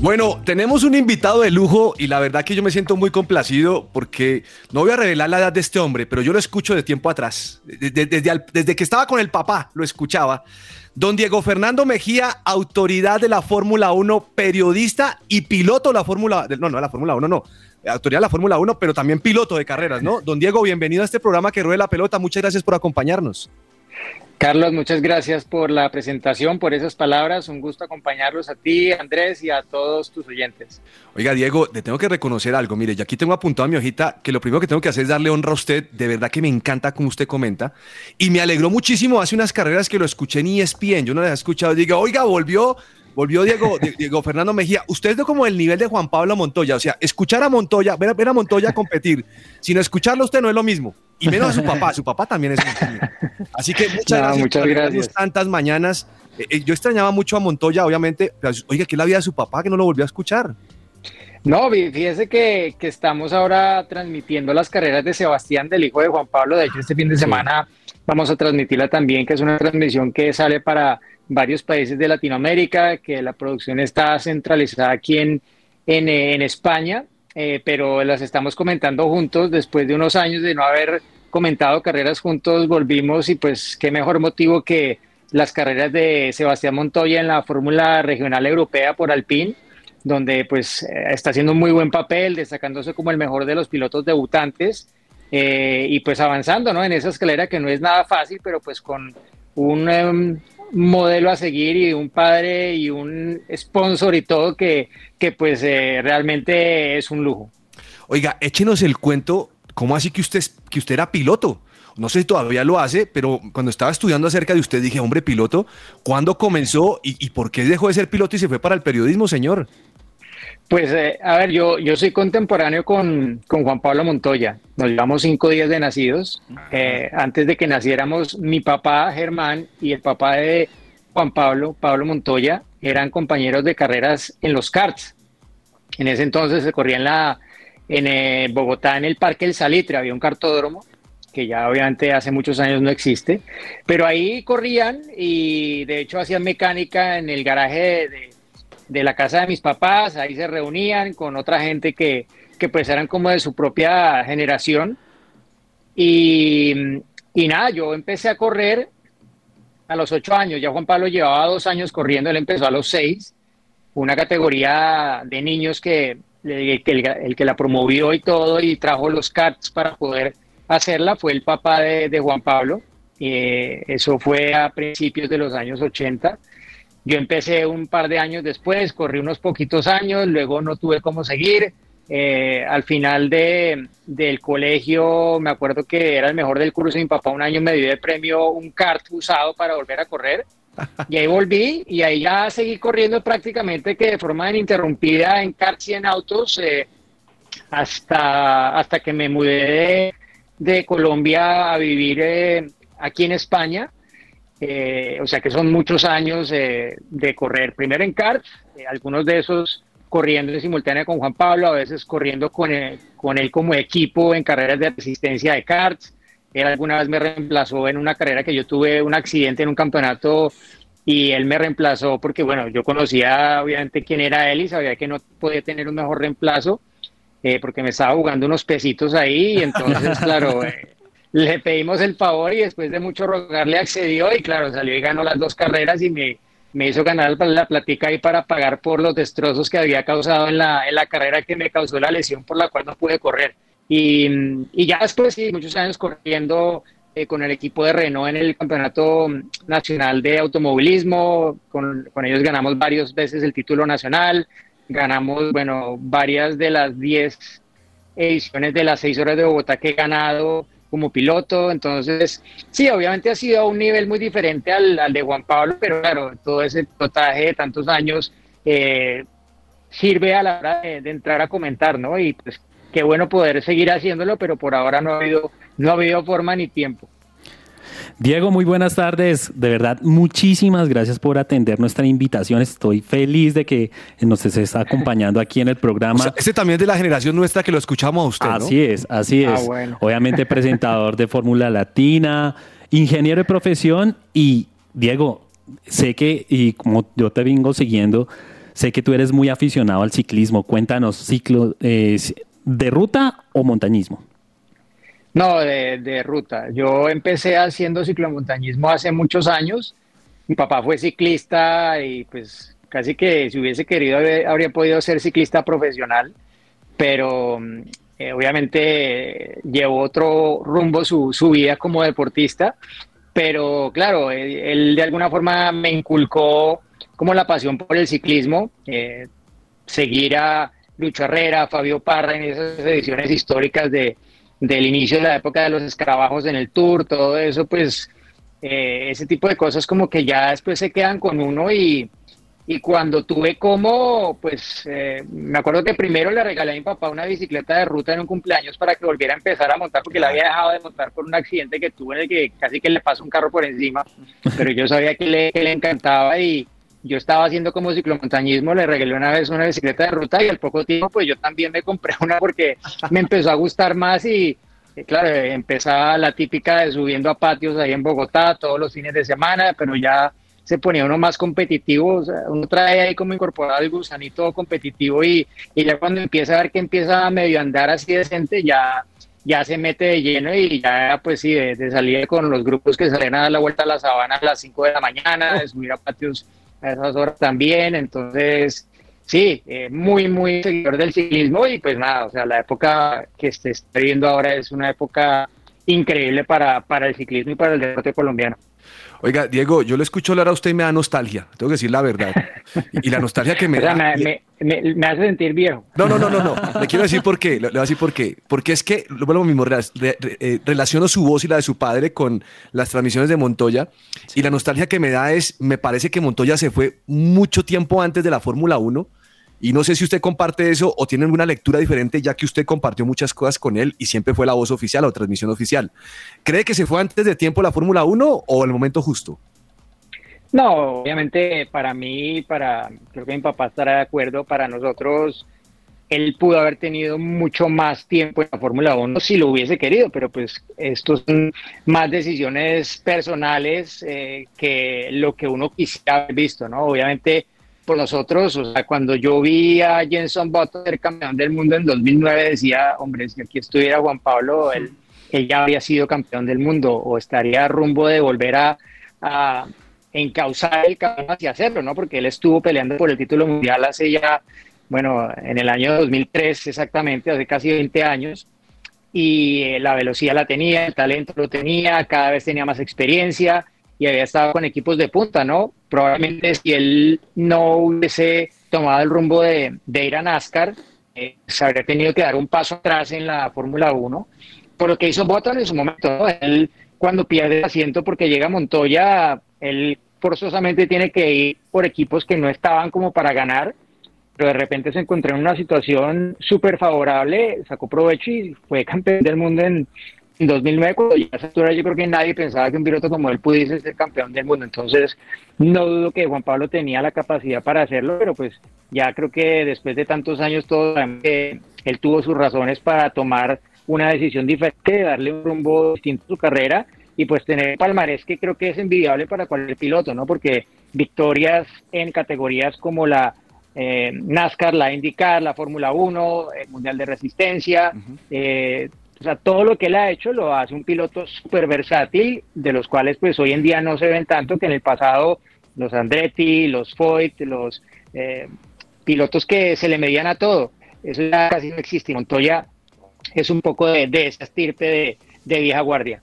F: Bueno, tenemos un invitado de lujo y la verdad que yo me siento muy complacido porque no voy a revelar la edad de este hombre, pero yo lo escucho de tiempo atrás. Desde, desde que estaba con el papá lo escuchaba. Don Diego Fernando Mejía, autoridad de la Fórmula 1, periodista y piloto de la Fórmula... No, no, de la Fórmula 1 no. Autoridad de la Fórmula 1, pero también piloto de carreras, ¿no? Don Diego, bienvenido a este programa que ruede la pelota. Muchas gracias por acompañarnos.
L: Carlos, muchas gracias por la presentación, por esas palabras. Un gusto acompañarlos a ti, Andrés, y a todos tus oyentes.
F: Oiga, Diego, le tengo que reconocer algo. Mire, yo aquí tengo apuntado a mi hojita que lo primero que tengo que hacer es darle honra a usted. De verdad que me encanta como usted comenta. Y me alegró muchísimo hace unas carreras que lo escuché en ESPN. Yo no las he escuchado. Diga, oiga, volvió volvió Diego, Di- Diego Fernando Mejía. Usted es como el nivel de Juan Pablo Montoya. O sea, escuchar a Montoya, ver, a- ver a Montoya competir, sino escucharlo a usted no es lo mismo. Y menos a su papá. Su papá también es un. Así que muchas
L: No,
F: gracias
L: muchas gracias.
F: tantas mañanas. Eh, eh, yo extrañaba mucho a Montoya, obviamente. Pero, oiga, ¿qué es la vida de su papá que no lo volvió a escuchar?
L: No, fíjese que, que estamos ahora transmitiendo las carreras de Sebastián, del hijo de Juan Pablo. De hecho, este fin de semana vamos a transmitirla también, que es una transmisión que sale para varios países de Latinoamérica, que la producción está centralizada aquí en, en, eh, España, eh, pero las estamos comentando juntos después de unos años de no haber comentado carreras juntos, volvimos y pues qué mejor motivo que las carreras de Sebastián Montoya en la Fórmula Regional Europea por Alpine donde pues eh, está haciendo un muy buen papel, destacándose como el mejor de los pilotos debutantes eh, y pues avanzando ¿no? en esa escalera que no es nada fácil, pero pues con un em, modelo a seguir y un padre y un sponsor y todo que, que pues eh, realmente es un lujo.
F: Oiga, échenos el cuento, ¿cómo así que usted, que usted era piloto? No sé si todavía lo hace, pero cuando estaba estudiando acerca de usted dije, hombre, piloto, ¿cuándo comenzó y, y por qué dejó de ser piloto y se fue para el periodismo, señor?
L: Pues, eh, a ver, yo, yo soy contemporáneo con, con Juan Pablo Montoya. Nos llevamos cinco días de nacidos. Eh, antes de que naciéramos, mi papá Germán y el papá de Juan Pablo, Pablo Montoya, eran compañeros de carreras en los karts. En ese entonces se corría en, la, en eh, Bogotá, en el Parque El Salitre, había un cartódromo que ya obviamente hace muchos años no existe, pero ahí corrían y de hecho hacían mecánica en el garaje de, de- de la casa de mis papás, ahí se reunían con otra gente que, que pues eran como de su propia generación. Y, y nada, yo empecé a correr a los ocho años, ya Juan Pablo llevaba dos años corriendo, él empezó a los seis, una categoría de niños que, que el, que la promovió y todo y trajo los karts para poder hacerla fue el papá de, de Juan Pablo. Eh, eso fue a principios de los años 80. Yo empecé un par de años después, corrí unos poquitos años, luego no tuve cómo seguir. Eh, al final de, del colegio, me acuerdo que era el mejor del curso. Mi papá un año me dio de premio un kart usado para volver a correr. Y ahí volví y ahí ya seguí corriendo prácticamente que de forma ininterrumpida en karts y en autos eh, hasta, hasta que me mudé de, Colombia a vivir eh, aquí en España. Eh, o sea que son muchos años eh, de correr, primero en kart, eh, algunos de esos corriendo en simultánea con Juan Pablo, a veces corriendo con él, con él como equipo en carreras de resistencia de karts. Él alguna vez me reemplazó en una carrera que yo tuve un accidente en un campeonato y él me reemplazó porque, bueno, yo conocía obviamente quién era él y sabía que no podía tener un mejor reemplazo eh, porque me estaba jugando unos pesitos ahí y entonces, claro, eh, le pedimos el favor y después de mucho rogarle accedió y claro, salió y ganó las dos carreras y me, me hizo ganar la platica ahí para pagar por los destrozos que había causado en la, en la carrera que me causó la lesión por la cual no pude correr. Y, y ya después, sí, muchos años corriendo eh, con el equipo de Renault en el Campeonato Nacional de Automovilismo, con, con ellos ganamos varias veces el título nacional, ganamos, bueno, varias de las 10 ediciones de las 6 horas de Bogotá que he ganado como piloto, entonces sí, obviamente ha sido a un nivel muy diferente al, de Juan Pablo, pero claro, todo ese pilotaje de tantos años eh, sirve a la hora de, de, entrar a comentar, ¿no? Y pues qué bueno poder seguir haciéndolo, pero por ahora no ha habido, no ha habido forma ni tiempo.
G: Diego, muy buenas tardes. De verdad, muchísimas gracias por atender nuestra invitación. Estoy feliz de que nos estés acompañando aquí en el programa.
F: O sea, este también es de la generación nuestra que lo escuchamos a usted, ¿no?
G: Así es, así es.
L: Ah, bueno.
G: Obviamente presentador de Fórmula Latina, ingeniero de profesión y Diego, sé que, y como yo te vengo siguiendo, sé que tú eres muy aficionado al ciclismo. Cuéntanos, ciclo eh, de ruta o montañismo.
L: No, de, de, ruta. Yo empecé haciendo ciclomontañismo hace muchos años. Mi papá fue ciclista y pues casi que si hubiese querido habría podido ser ciclista profesional, pero eh, obviamente llevó otro rumbo su, su, vida como deportista. Pero claro, él, de alguna forma me inculcó como la pasión por el ciclismo, eh, seguir a Lucho Herrera, Fabio Parra en esas ediciones históricas de, del inicio de la época de los escarabajos en el tour, todo eso, pues eh, ese tipo de cosas como que ya después se quedan con uno y, y cuando tuve como, pues eh, me acuerdo que primero le regalé a mi papá una bicicleta de ruta en un cumpleaños para que volviera a empezar a montar, porque la había dejado de montar por un accidente que tuve en el que casi que le pasó un carro por encima, pero yo sabía que le, que le encantaba y yo estaba haciendo como ciclomontañismo, le regalé una vez una bicicleta de ruta y al poco tiempo pues yo también me compré una porque me empezó a gustar más y eh, claro, empezaba la típica de subiendo a patios ahí en Bogotá todos los fines de semana, pero ya se ponía uno más competitivo, o sea, uno trae ahí como incorporado el gusanito competitivo y, ya cuando empieza a ver que empieza a medio andar así decente, ya, ya se mete de lleno y ya pues sí, de, de salir con los grupos que salen a dar la vuelta a la sabana a las 5 de la mañana, de subir a patios a esas horas también, entonces sí, eh, muy, muy seguidor del ciclismo y pues nada, o sea, la época que se está viendo ahora es una época increíble para, para el ciclismo y para el deporte colombiano.
F: Oiga, Diego, yo le escucho hablar a usted y me da nostalgia, tengo que decir la verdad. Y, la nostalgia que me
L: O sea,
F: da...
L: me, me- me- me hace sentir viejo.
F: No, no, no, no, no. Le quiero decir por qué. Le, voy a decir por qué. Porque es que, lo lo mismo, re- re- eh, relaciono su voz y la de su padre con las transmisiones de Montoya. Y la nostalgia que me da es, me parece que Montoya se fue mucho tiempo antes de la Fórmula 1. Y no sé si usted comparte eso o tiene alguna lectura diferente, ya que usted compartió muchas cosas con él y siempre fue la voz oficial o transmisión oficial. ¿Cree que se fue antes de tiempo la Fórmula 1 o el momento justo?
L: No, obviamente para mí, para creo que mi papá estará de acuerdo, para nosotros él pudo haber tenido mucho más tiempo en la Fórmula 1 si lo hubiese querido, pero pues estos son más decisiones personales eh, que lo que uno quisiera haber visto, ¿no? Obviamente por nosotros, o sea, cuando yo vi a Jenson Button ser campeón del mundo en 2009 decía, hombre, si aquí estuviera Juan Pablo, él, él ya habría sido campeón del mundo o estaría rumbo de volver a, a encauzar el camino hacia hacerlo, ¿no? Porque él estuvo peleando por el título mundial hace ya, bueno, en el año 2003 exactamente, hace casi 20 años, y eh, la velocidad la tenía, el talento lo tenía, cada vez tenía más experiencia y había estado con equipos de punta, ¿no? Probablemente si él no hubiese tomado el rumbo de, de ir a NASCAR, eh, se habría tenido que dar un paso atrás en la Fórmula 1, por lo que hizo Button en su momento, ¿no? Él cuando pierde el asiento porque llega Montoya, él forzosamente tiene que ir por equipos que no estaban como para ganar, pero de repente se encontró en una situación súper favorable, sacó provecho y fue campeón del mundo en, en 2009, cuando ya a esa altura yo creo que nadie pensaba que un piloto como él pudiese ser campeón del mundo, entonces no dudo que Juan Pablo tenía la capacidad para hacerlo, pero pues ya creo que después de tantos años todos sabemos que él tuvo sus razones para tomar una decisión diferente, darle un rumbo distinto a su carrera y pues tener palmarés que creo que es envidiable para cualquier piloto, ¿no? Porque victorias en categorías como la eh, NASCAR, la IndyCar, la Fórmula 1, el Mundial de Resistencia, eh, o sea, todo lo que él ha hecho lo hace un piloto súper versátil, de los cuales pues hoy en día no se ven tanto que en el pasado los Andretti, los Foyt, los eh, pilotos que se le medían a todo, eso ya casi no existe. Montoya es un poco de, de esa estirpe de, de vieja guardia.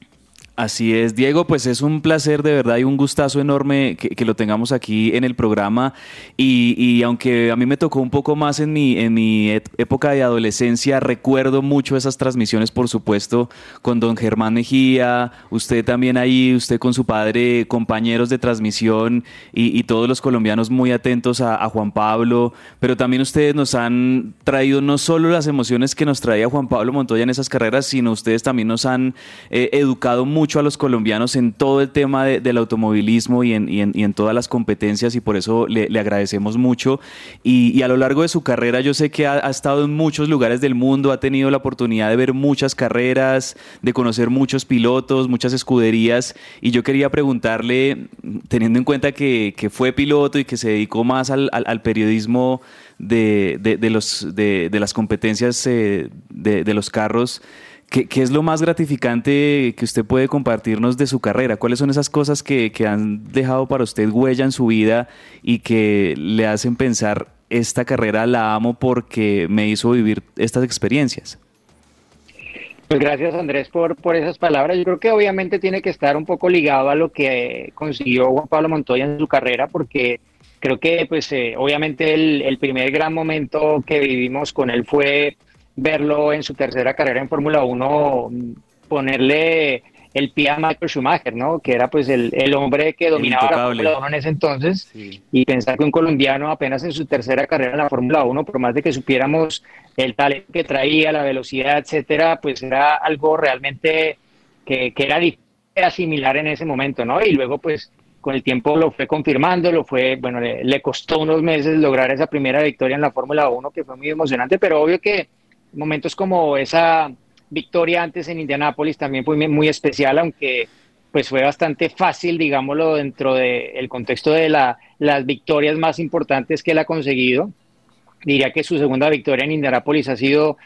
H: Así es, Diego, pues es un placer de verdad y un gustazo enorme que, lo tengamos aquí en el programa. Y, aunque a mí me tocó un poco más en mi, en mi época de adolescencia, recuerdo mucho esas transmisiones, por supuesto, con don Germán Mejía, usted también ahí, usted con su padre, compañeros de transmisión y, todos los colombianos muy atentos a, a Juan Pablo, pero también ustedes nos han traído no solo las emociones que nos traía Juan Pablo Montoya en esas carreras, sino ustedes también nos han eh, educado mucho a los colombianos en todo el tema de- del automovilismo y en, y en- y en todas las competencias y por eso le, le agradecemos mucho. Y, a lo largo de su carrera yo sé que ha, estado en muchos lugares del mundo, ha tenido la oportunidad de ver muchas carreras, de conocer muchos pilotos, muchas escuderías y yo quería preguntarle, teniendo en cuenta que, que fue piloto y que se dedicó más al, al- periodismo de, de- los, de, las competencias eh, de los carros, ¿Qué, es lo más gratificante que usted puede compartirnos de su carrera? ¿Cuáles son esas cosas que, que han dejado para usted huella en su vida y que le hacen pensar, esta carrera la amo porque me hizo vivir estas experiencias?
L: Pues gracias Andrés por, por esas palabras. Yo creo que obviamente tiene que estar un poco ligado a lo que consiguió Juan Pablo Montoya en su carrera, porque creo que pues eh, obviamente el primer gran momento que vivimos con él fue verlo en su tercera carrera en Fórmula 1, ponerle el pie a Michael Schumacher, ¿no? Que era pues el, el hombre que dominaba la. Fórmula 1 en ese entonces. Y pensar que un colombiano apenas en su tercera carrera en la Fórmula 1, por más de que supiéramos el talento que traía, la velocidad, etcétera, pues era algo realmente que, que era difícil asimilar en ese momento, ¿no? Y luego pues con el tiempo lo fue confirmando, lo fue, bueno, le, le costó unos meses lograr esa primera victoria en la Fórmula 1, que fue muy emocionante, pero obvio que momentos como esa victoria antes en Indianápolis también fue muy- especial, aunque pues fue bastante fácil, digámoslo, dentro del contexto de la, las victorias más importantes que él ha conseguido. Diría que su segunda victoria en Indianápolis ha sido,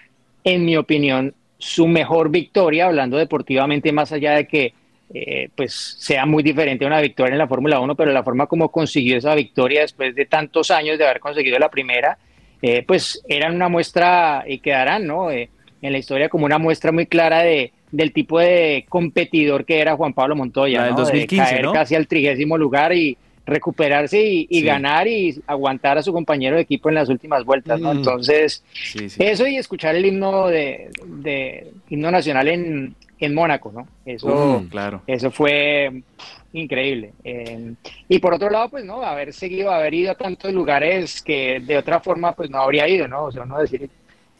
L: en mi opinión, su mejor victoria, hablando deportivamente, más allá de que eh, pues sea muy diferente a una victoria en la Fórmula 1, pero la forma como consiguió esa victoria después de tantos años de haber conseguido la primera, eh, pues eran una muestra y quedarán ¿no? Eh, en la historia como una muestra muy clara de, del tipo de competidor que era Juan Pablo Montoya,
H: La del
L: ¿no?
H: 2015,
L: de caer
H: ¿no?
L: casi al trigésimo lugar y recuperarse y, y
H: Sí.
L: ganar y aguantar a su compañero de equipo en las últimas vueltas, ¿no?
H: Mm.
L: Entonces,
H: Sí, sí.
L: eso y escuchar el himno de, de himno nacional en, en Mónaco, ¿no? Eso,
H: Mm, claro.
L: eso fue pff, increíble. Eh, y por otro lado, pues no, haber seguido, haber ido a tantos lugares que de otra forma pues no habría ido, ¿no? O sea, no decir,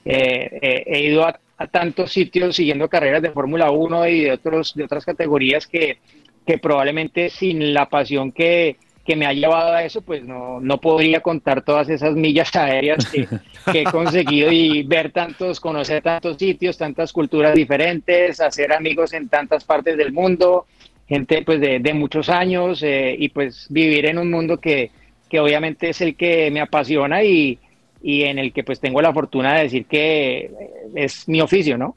L: eh, eh, he ido a, a tantos sitios siguiendo carreras de Fórmula 1 y de otros de otras categorías que, que probablemente sin la pasión que, que me ha llevado a eso, pues no, no podría contar todas esas millas aéreas que, he conseguido y ver tantos, conocer tantos sitios, tantas culturas diferentes, hacer amigos en tantas partes del mundo, gente pues de, de muchos años eh, y pues vivir en un mundo que, que obviamente es el que me apasiona y, y en el que pues tengo la fortuna de decir que eh, es mi oficio, ¿no?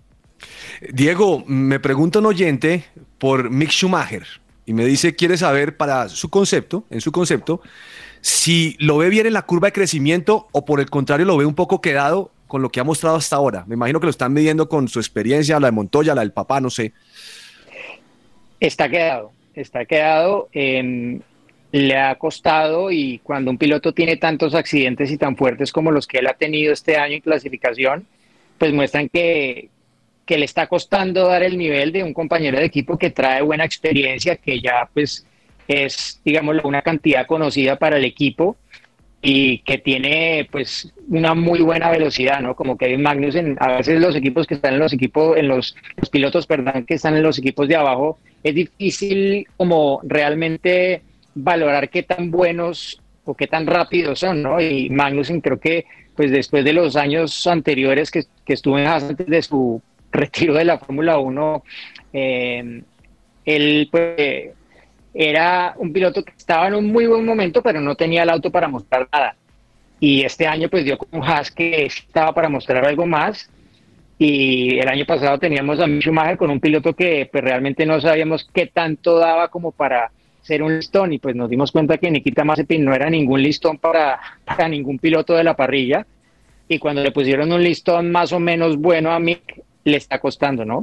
F: Diego, me pregunta un oyente por Mick Schumacher y me dice, quiere saber para su concepto, en su concepto, si lo ve bien en la curva de crecimiento o por el contrario lo ve un poco quedado con lo que ha mostrado hasta ahora. Me imagino que lo están midiendo con su experiencia, la de Montoya, la del papá, no sé.
L: Está quedado, está quedado. em, le ha costado y cuando un piloto tiene tantos accidentes y tan fuertes como los que él ha tenido este año en clasificación, pues muestran que, que le está costando dar el nivel de un compañero de equipo que trae buena experiencia, que ya pues es, digamos, una cantidad conocida para el equipo y que tiene pues una muy buena velocidad, ¿no? Como Kevin Magnussen, a veces los equipos que están en los equipos, en los, pilotos, perdón, que están en los equipos de abajo, es difícil como realmente valorar qué tan buenos o qué tan rápidos son, ¿no? Y Magnussen creo que pues después de los años anteriores que, que estuvo en Haas antes de su retiro de la Fórmula 1, eh, él pues era un piloto que estaba en un muy buen momento, pero no tenía el auto para mostrar nada. Y este año pues dio con Haas que estaba para mostrar algo más. Y el año pasado teníamos a Mick Schumacher con un piloto que pues realmente no sabíamos qué tanto daba como para ser un listón. Y pues nos dimos cuenta que Nikita Mazepin no era ningún listón para, para ningún piloto de la parrilla. Y cuando le pusieron un listón más o menos bueno a Mick, le está costando, ¿no?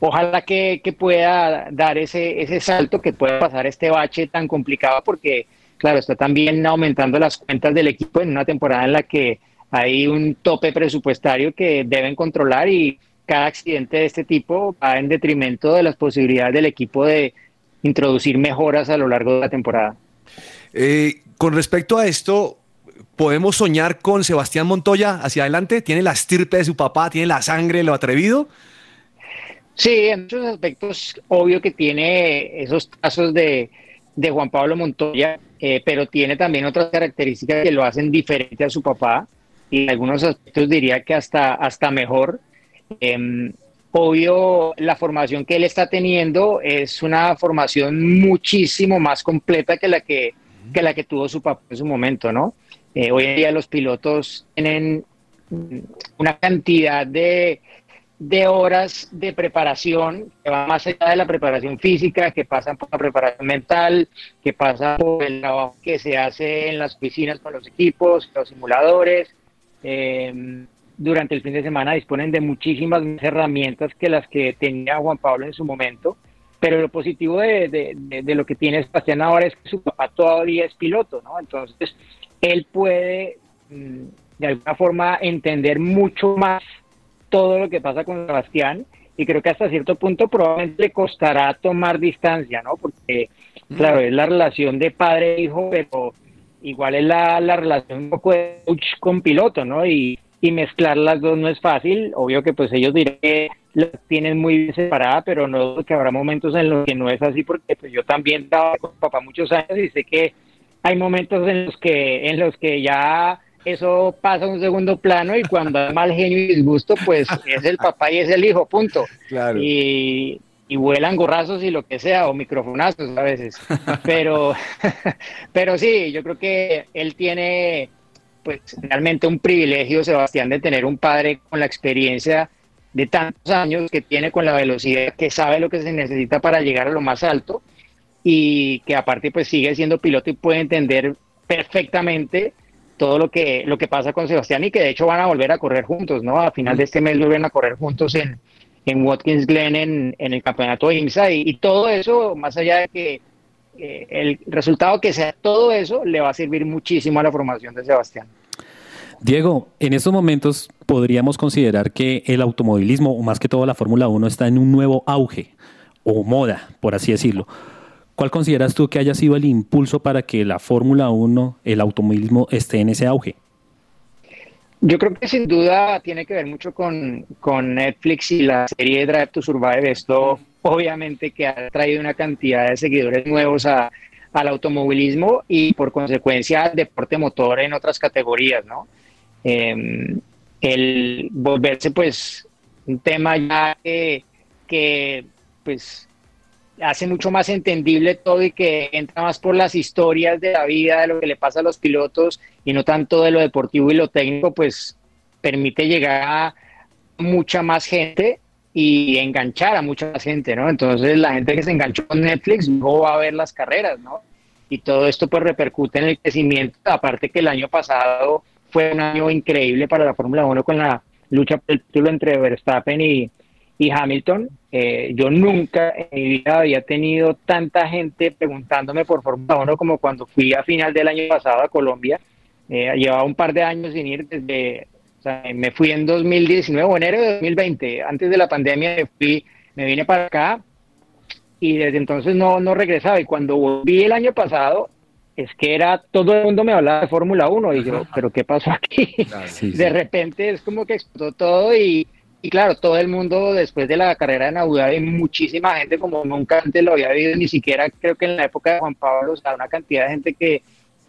L: Ojalá que, que pueda dar ese, ese salto, que pueda pasar este bache tan complicado, porque, claro, está también aumentando las cuentas del equipo en una temporada en la que hay un tope presupuestario que deben controlar y cada accidente de este tipo va en detrimento de las posibilidades del equipo de introducir mejoras a lo largo de la temporada.
F: Eh, con respecto a esto, ¿podemos soñar con Sebastián Montoya hacia adelante? ¿Tiene la estirpe de su papá? ¿Tiene la sangre, lo atrevido?
L: Sí, en muchos aspectos, obvio que tiene esos casos de, de Juan Pablo Montoya, eh, pero tiene también otras características que lo hacen diferente a su papá y en algunos aspectos diría que hasta, hasta mejor. Em, obvio, la formación que él está teniendo es una formación muchísimo más completa que la que, que, la que tuvo su papá en su momento, ¿no? Eh, hoy en día los pilotos tienen una cantidad de, de horas de preparación que va más allá de la preparación física, que pasan por la preparación mental, que pasa por el trabajo que se hace en las oficinas con los equipos, los simuladores. Eh, durante el fin de semana disponen de muchísimas más herramientas que las que tenía Juan Pablo en su momento. Pero lo positivo de, de, de, de lo que tiene Sebastián ahora es que su papá todavía es piloto, ¿no? Entonces, él puede mm, de alguna forma entender mucho más todo lo que pasa con Sebastián y creo que hasta cierto punto probablemente le costará tomar distancia, ¿no? Porque, claro, es la relación de padre-hijo, pero igual es la, la relación un poco de coach con piloto, ¿no? Y, y mezclar las dos no es fácil. Obvio que pues ellos dirán que las tienen muy bien separadas, pero no que habrá momentos en los que no es así, porque pues yo también estaba con papá muchos años y sé que hay momentos en los que, en los que ya eso pasa a un segundo plano y cuando hay mal genio y disgusto, pues es el papá y es el hijo, punto.
F: Claro.
L: Y, y vuelan gorrazos y lo que sea, o microfonazos a veces. Pero, pero sí, yo creo que él tiene pues realmente un privilegio, Sebastián, de tener un padre con la experiencia de tantos años que tiene con la velocidad, que sabe lo que se necesita para llegar a lo más alto y que aparte pues sigue siendo piloto y puede entender perfectamente todo lo que lo que pasa con Sebastián y que de hecho van a volver a correr juntos, ¿no? A final de este mes vuelven a correr juntos en, en Watkins Glen en, en el campeonato de IMSA y, todo eso, más allá de que eh, el resultado que sea todo eso, le va a servir muchísimo a la formación de Sebastián.
G: Diego, en estos momentos podríamos considerar que el automovilismo, o más que todo la Fórmula 1, está en un nuevo auge o moda, por así decirlo. ¿Cuál consideras tú que haya sido el impulso para que la Fórmula 1, el automovilismo, esté en ese auge?
L: Yo creo que sin duda tiene que ver mucho con, con Netflix y la serie Drive to Survive. Esto obviamente que ha traído una cantidad de seguidores nuevos a, al automovilismo y por consecuencia al deporte motor en otras categorías, ¿no? Eh, el volverse pues un tema ya que pues hace mucho más entendible todo y que entra más por las historias de la vida, de lo que le pasa a los pilotos y no tanto de lo deportivo y lo técnico, pues permite llegar a mucha más gente y enganchar a mucha más gente, ¿no? Entonces la gente que se enganchó con Netflix luego va a ver las carreras, ¿no? Y todo esto pues repercute en el crecimiento, aparte que el año pasado fue un año increíble para la Fórmula 1 con la lucha por el título entre Verstappen y, y Hamilton. Eh, yo nunca en mi vida había tenido tanta gente preguntándome por Fórmula 1 como cuando fui a final del año pasado a Colombia. Eh, llevaba un par de años sin ir desde, o sea, me fui en 2019 o enero de 2020, antes de la pandemia me fui, me vine para acá y desde entonces no, no regresaba. Y cuando volví el año pasado, es que era todo el mundo me hablaba de Fórmula 1 y yo, pero ¿qué pasó aquí? de repente es como que explotó todo y, y claro, todo el mundo después de la carrera en Abu Dhabi, muchísima gente como nunca antes lo había visto, ni siquiera creo que en la época de Juan Pablo, o sea, una cantidad de gente que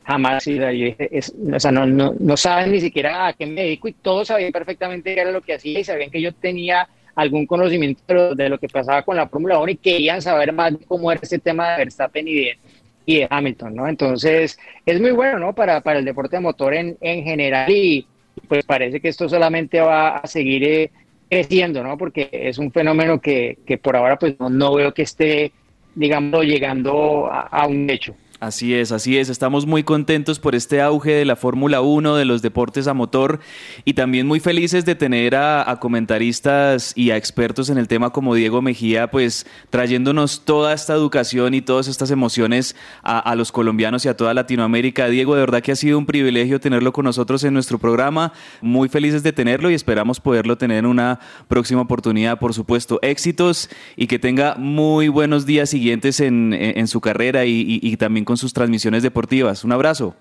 L: jamás, es- o sea, no, no, no saben ni siquiera a qué me dedico y todos sabían perfectamente qué era lo que hacía y sabían que yo tenía algún conocimiento de lo, de lo que pasaba con la Fórmula 1 y querían saber más de cómo era este tema de Verstappen y de, y de Hamilton, ¿no? Entonces, es muy bueno, ¿no? Para, para el deporte de motor en, en general y pues parece que esto solamente va a seguir eh, creciendo, ¿no? Porque es un fenómeno que, que por ahora pues no, no veo que esté, digamos, llegando a, a un hecho.
H: Así es, así es. Estamos muy contentos por este auge de la Fórmula 1, de los deportes a motor y también muy felices de tener a, comentaristas y a expertos en el tema como Diego Mejía, pues trayéndonos toda esta educación y todas estas emociones a, los colombianos y a toda Latinoamérica. Diego, de verdad que ha sido un privilegio tenerlo con nosotros en nuestro programa. Muy felices de tenerlo y esperamos poderlo tener en una próxima oportunidad. Por supuesto, éxitos y que tenga muy buenos días siguientes en, su carrera y también con sus transmisiones deportivas. Un abrazo.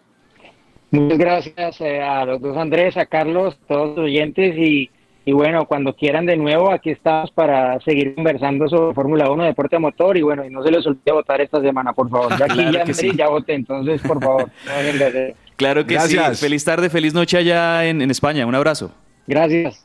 L: Muchas gracias eh, a los dos Andrés, a Carlos, a todos los oyentes y, y bueno, cuando quieran de nuevo, aquí estamos para seguir conversando sobre Fórmula 1, deporte a motor y bueno, y no se les olvide votar esta semana, por favor. Ya aquí
H: Claro
L: ya, Andrés,
H: sí.
L: ya voté, entonces por favor, no.
H: Claro que
L: Gracias.
H: sí. Feliz tarde, feliz noche allá en, en España. Un abrazo.
L: Gracias.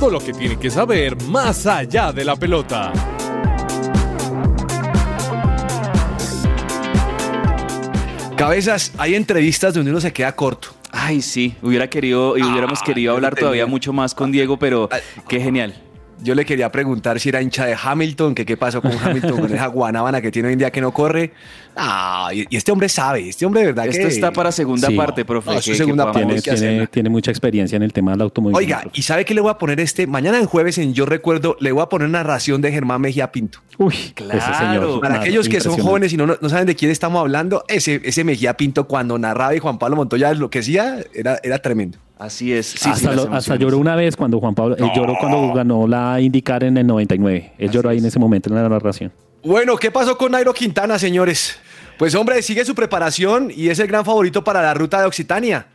M: Todo lo que tiene que saber más allá de la pelota.
F: Cabezas, hay entrevistas donde uno se queda corto.
H: Ay, sí, hubiera querido y hubiéramos querido hablar todavía mucho más con Diego, pero qué genial.
F: Yo le quería preguntar si era hincha de Hamilton, que qué pasó con Hamilton, con esa guanábana que tiene hoy en día que no corre. Ah, y, y este hombre sabe, este hombre de verdad
H: Esto
F: que...
H: está para segunda
G: Sí.
H: parte, profe.
F: No,
H: que-
F: segunda
H: podamos-
G: Tiene, mucha experiencia en el tema del automovilismo.
F: Oiga, ¿y sabe qué le voy a poner este? Mañana en jueves en Yo Recuerdo le voy a poner narración de Germán Mejía Pinto.
G: Uy,
H: Claro.
G: ese señor.
F: Para
G: nada,
F: aquellos que son jóvenes y no, no saben de quién estamos hablando, ese, ese Mejía Pinto cuando narraba y Juan Pablo Montoya lo que decía era, era tremendo.
H: Así es. Sí,
G: hasta, lo- lloró una vez cuando Juan Pablo, él lloró cuando ganó la IndyCar en el 99. Él lloró ahí en ese momento en la narración.
F: Bueno, ¿qué pasó con Nairo Quintana, señores? Pues hombre, sigue su preparación y es el gran favorito para la ruta de Occitania.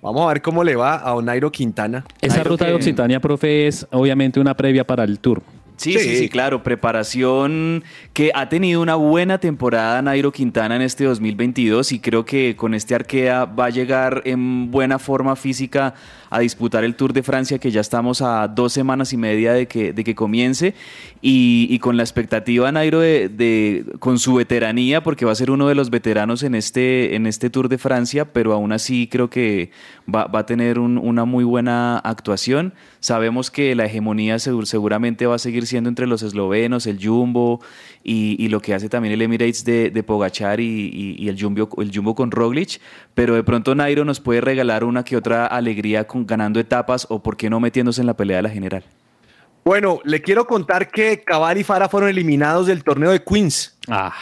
F: Vamos a ver cómo le va a Nairo Quintana.
G: Esa
H: Nairo
G: ruta de Occitania, profe, es obviamente una previa para el Tour.
H: Sí, sí, sí, claro. Preparación que ha tenido una buena temporada Nairo Quintana en este 2022 y creo que con este Arkea va a llegar en buena forma física a disputar el Tour de Francia que ya estamos a dos semanas y media de que, de que comience y, y con la expectativa Nairo de, de- con su veteranía porque va a ser uno de los veteranos en este, en este Tour de Francia, pero aún así creo que va, va a tener un- una muy buena actuación. Sabemos que la hegemonía segur- seguramente va a seguir siendo entre los eslovenos, el Jumbo y, y lo que hace también el Emirates de, de Pogachar y, y- y el, Jumbo, el Jumbo con Roglic, pero de pronto Nairo nos puede regalar una que otra alegría con, ganando etapas o por qué no metiéndose en la pelea de la general.
F: Bueno, le quiero contar que Cabal y Fara fueron eliminados del torneo de Queens.
G: Ah.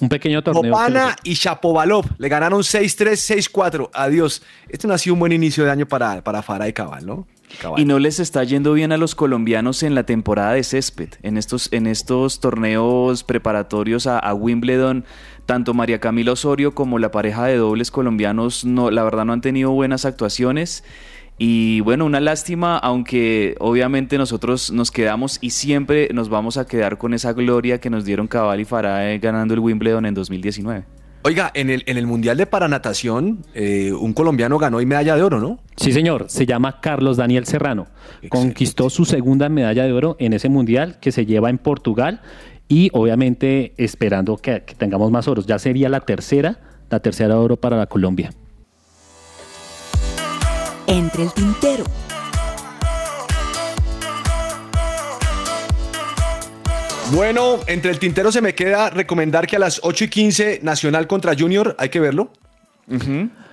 G: Un pequeño torneo. que
F: Popana y Shapovalov le ganaron 6-3, 6-4. Adiós. Este no ha sido un buen inicio de año para, para Fara y Cabal, ¿no? Cabal.
H: Y no les está yendo bien a los colombianos en la temporada de césped, en estos, en estos torneos preparatorios a, a Wimbledon. Tanto María Camila Osorio como la pareja de dobles colombianos, no, la verdad no han tenido buenas actuaciones. Y bueno, una lástima, aunque obviamente nosotros nos quedamos y siempre nos vamos a quedar con esa gloria que nos dieron Cabal y Farah ganando el Wimbledon en 2019.
F: Oiga, en el, en el Mundial de Paranatación, eh, un colombiano ganó y medalla de oro, ¿no?
G: Sí, señor. Se llama Carlos Daniel Serrano. Conquistó su segunda medalla de oro en ese mundial que se lleva en Portugal y obviamente esperando que, que tengamos más oros. Ya sería la tercera, la tercera oro para la Colombia.
N: Entre el tintero.
F: Bueno, entre el tintero se me queda recomendar que a las 8 y 15 Nacional contra Junior, hay que verlo.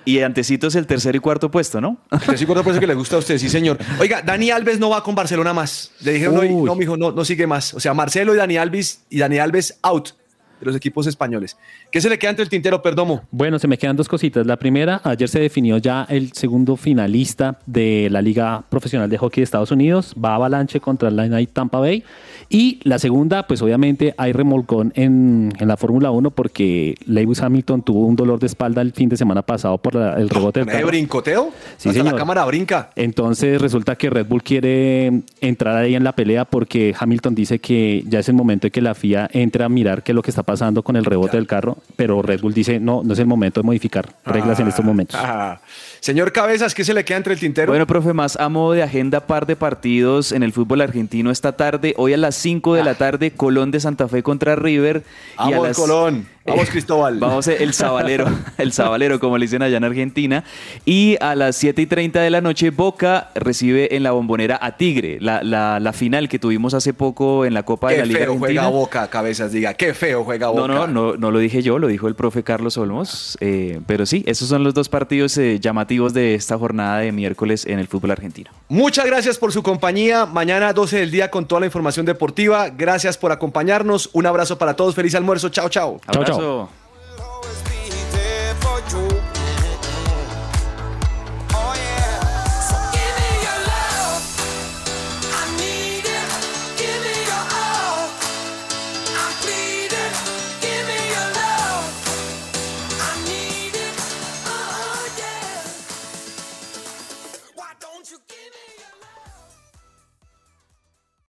H: Y antecito es el tercer y cuarto puesto, ¿no?
F: Sí, por eso que le gusta a usted, sí, señor. Oiga, Dani Alves no va con Barcelona más. Le dijeron
G: Uy.
F: no, mijo, no, no sigue más. O sea, Marcelo y Dani Alves y Dani Alves out de los equipos españoles. ¿Qué se le queda entre el tintero, Perdomo?
G: Bueno, se me quedan dos cositas. La primera, ayer se definió ya el segundo finalista de la Liga Profesional de Hockey de Estados Unidos. Va Avalanche contra el Line Tampa Bay. Y la segunda, pues obviamente hay remolcón en, en la Fórmula 1 porque Lewis Hamilton tuvo un dolor de espalda el fin de semana pasado por la- el rebote del
F: ¿Con ese
G: carro.
F: brincoteo?
G: Sí,
F: Hasta
G: señor.
F: la cámara brinca.
G: Entonces resulta que Red Bull quiere entrar ahí en la pelea porque Hamilton dice que ya es el momento de que la FIA entre a mirar qué es lo que está pasando con el rebote del carro, pero Red Bull dice no, no es el momento de modificar reglas en estos momentos.
F: Ah. Señor Cabezas, ¿qué se le queda entre el tintero?
H: Bueno, profe, más a modo de agenda, par de partidos en el fútbol argentino esta tarde. Hoy a las 5 de la tarde, Colón de Santa Fe contra River. y a
F: Vamos,
H: las-
F: Colón. Vamos, Cristóbal.
H: Vamos, el sabalero, el sabalero, como le dicen allá en Argentina. Y a las 7 y 30 de la noche, Boca recibe en la bombonera a Tigre, la, la- la final que tuvimos hace poco en la Copa de
F: Qué
H: la Liga
F: feo
H: Argentina.
F: juega Boca, Cabezas, diga. Qué feo juega Boca.
H: No, no, no, no lo dije yo, lo dijo el profe Carlos Olmos. eh, pero sí, esos son los dos partidos eh, llamativos de esta jornada de miércoles en el fútbol argentino.
F: Muchas gracias por su compañía. Mañana 12 del día con toda la información deportiva. Gracias por acompañarnos. Un abrazo para todos. Feliz almuerzo. Chao, chao.
H: Abrazo.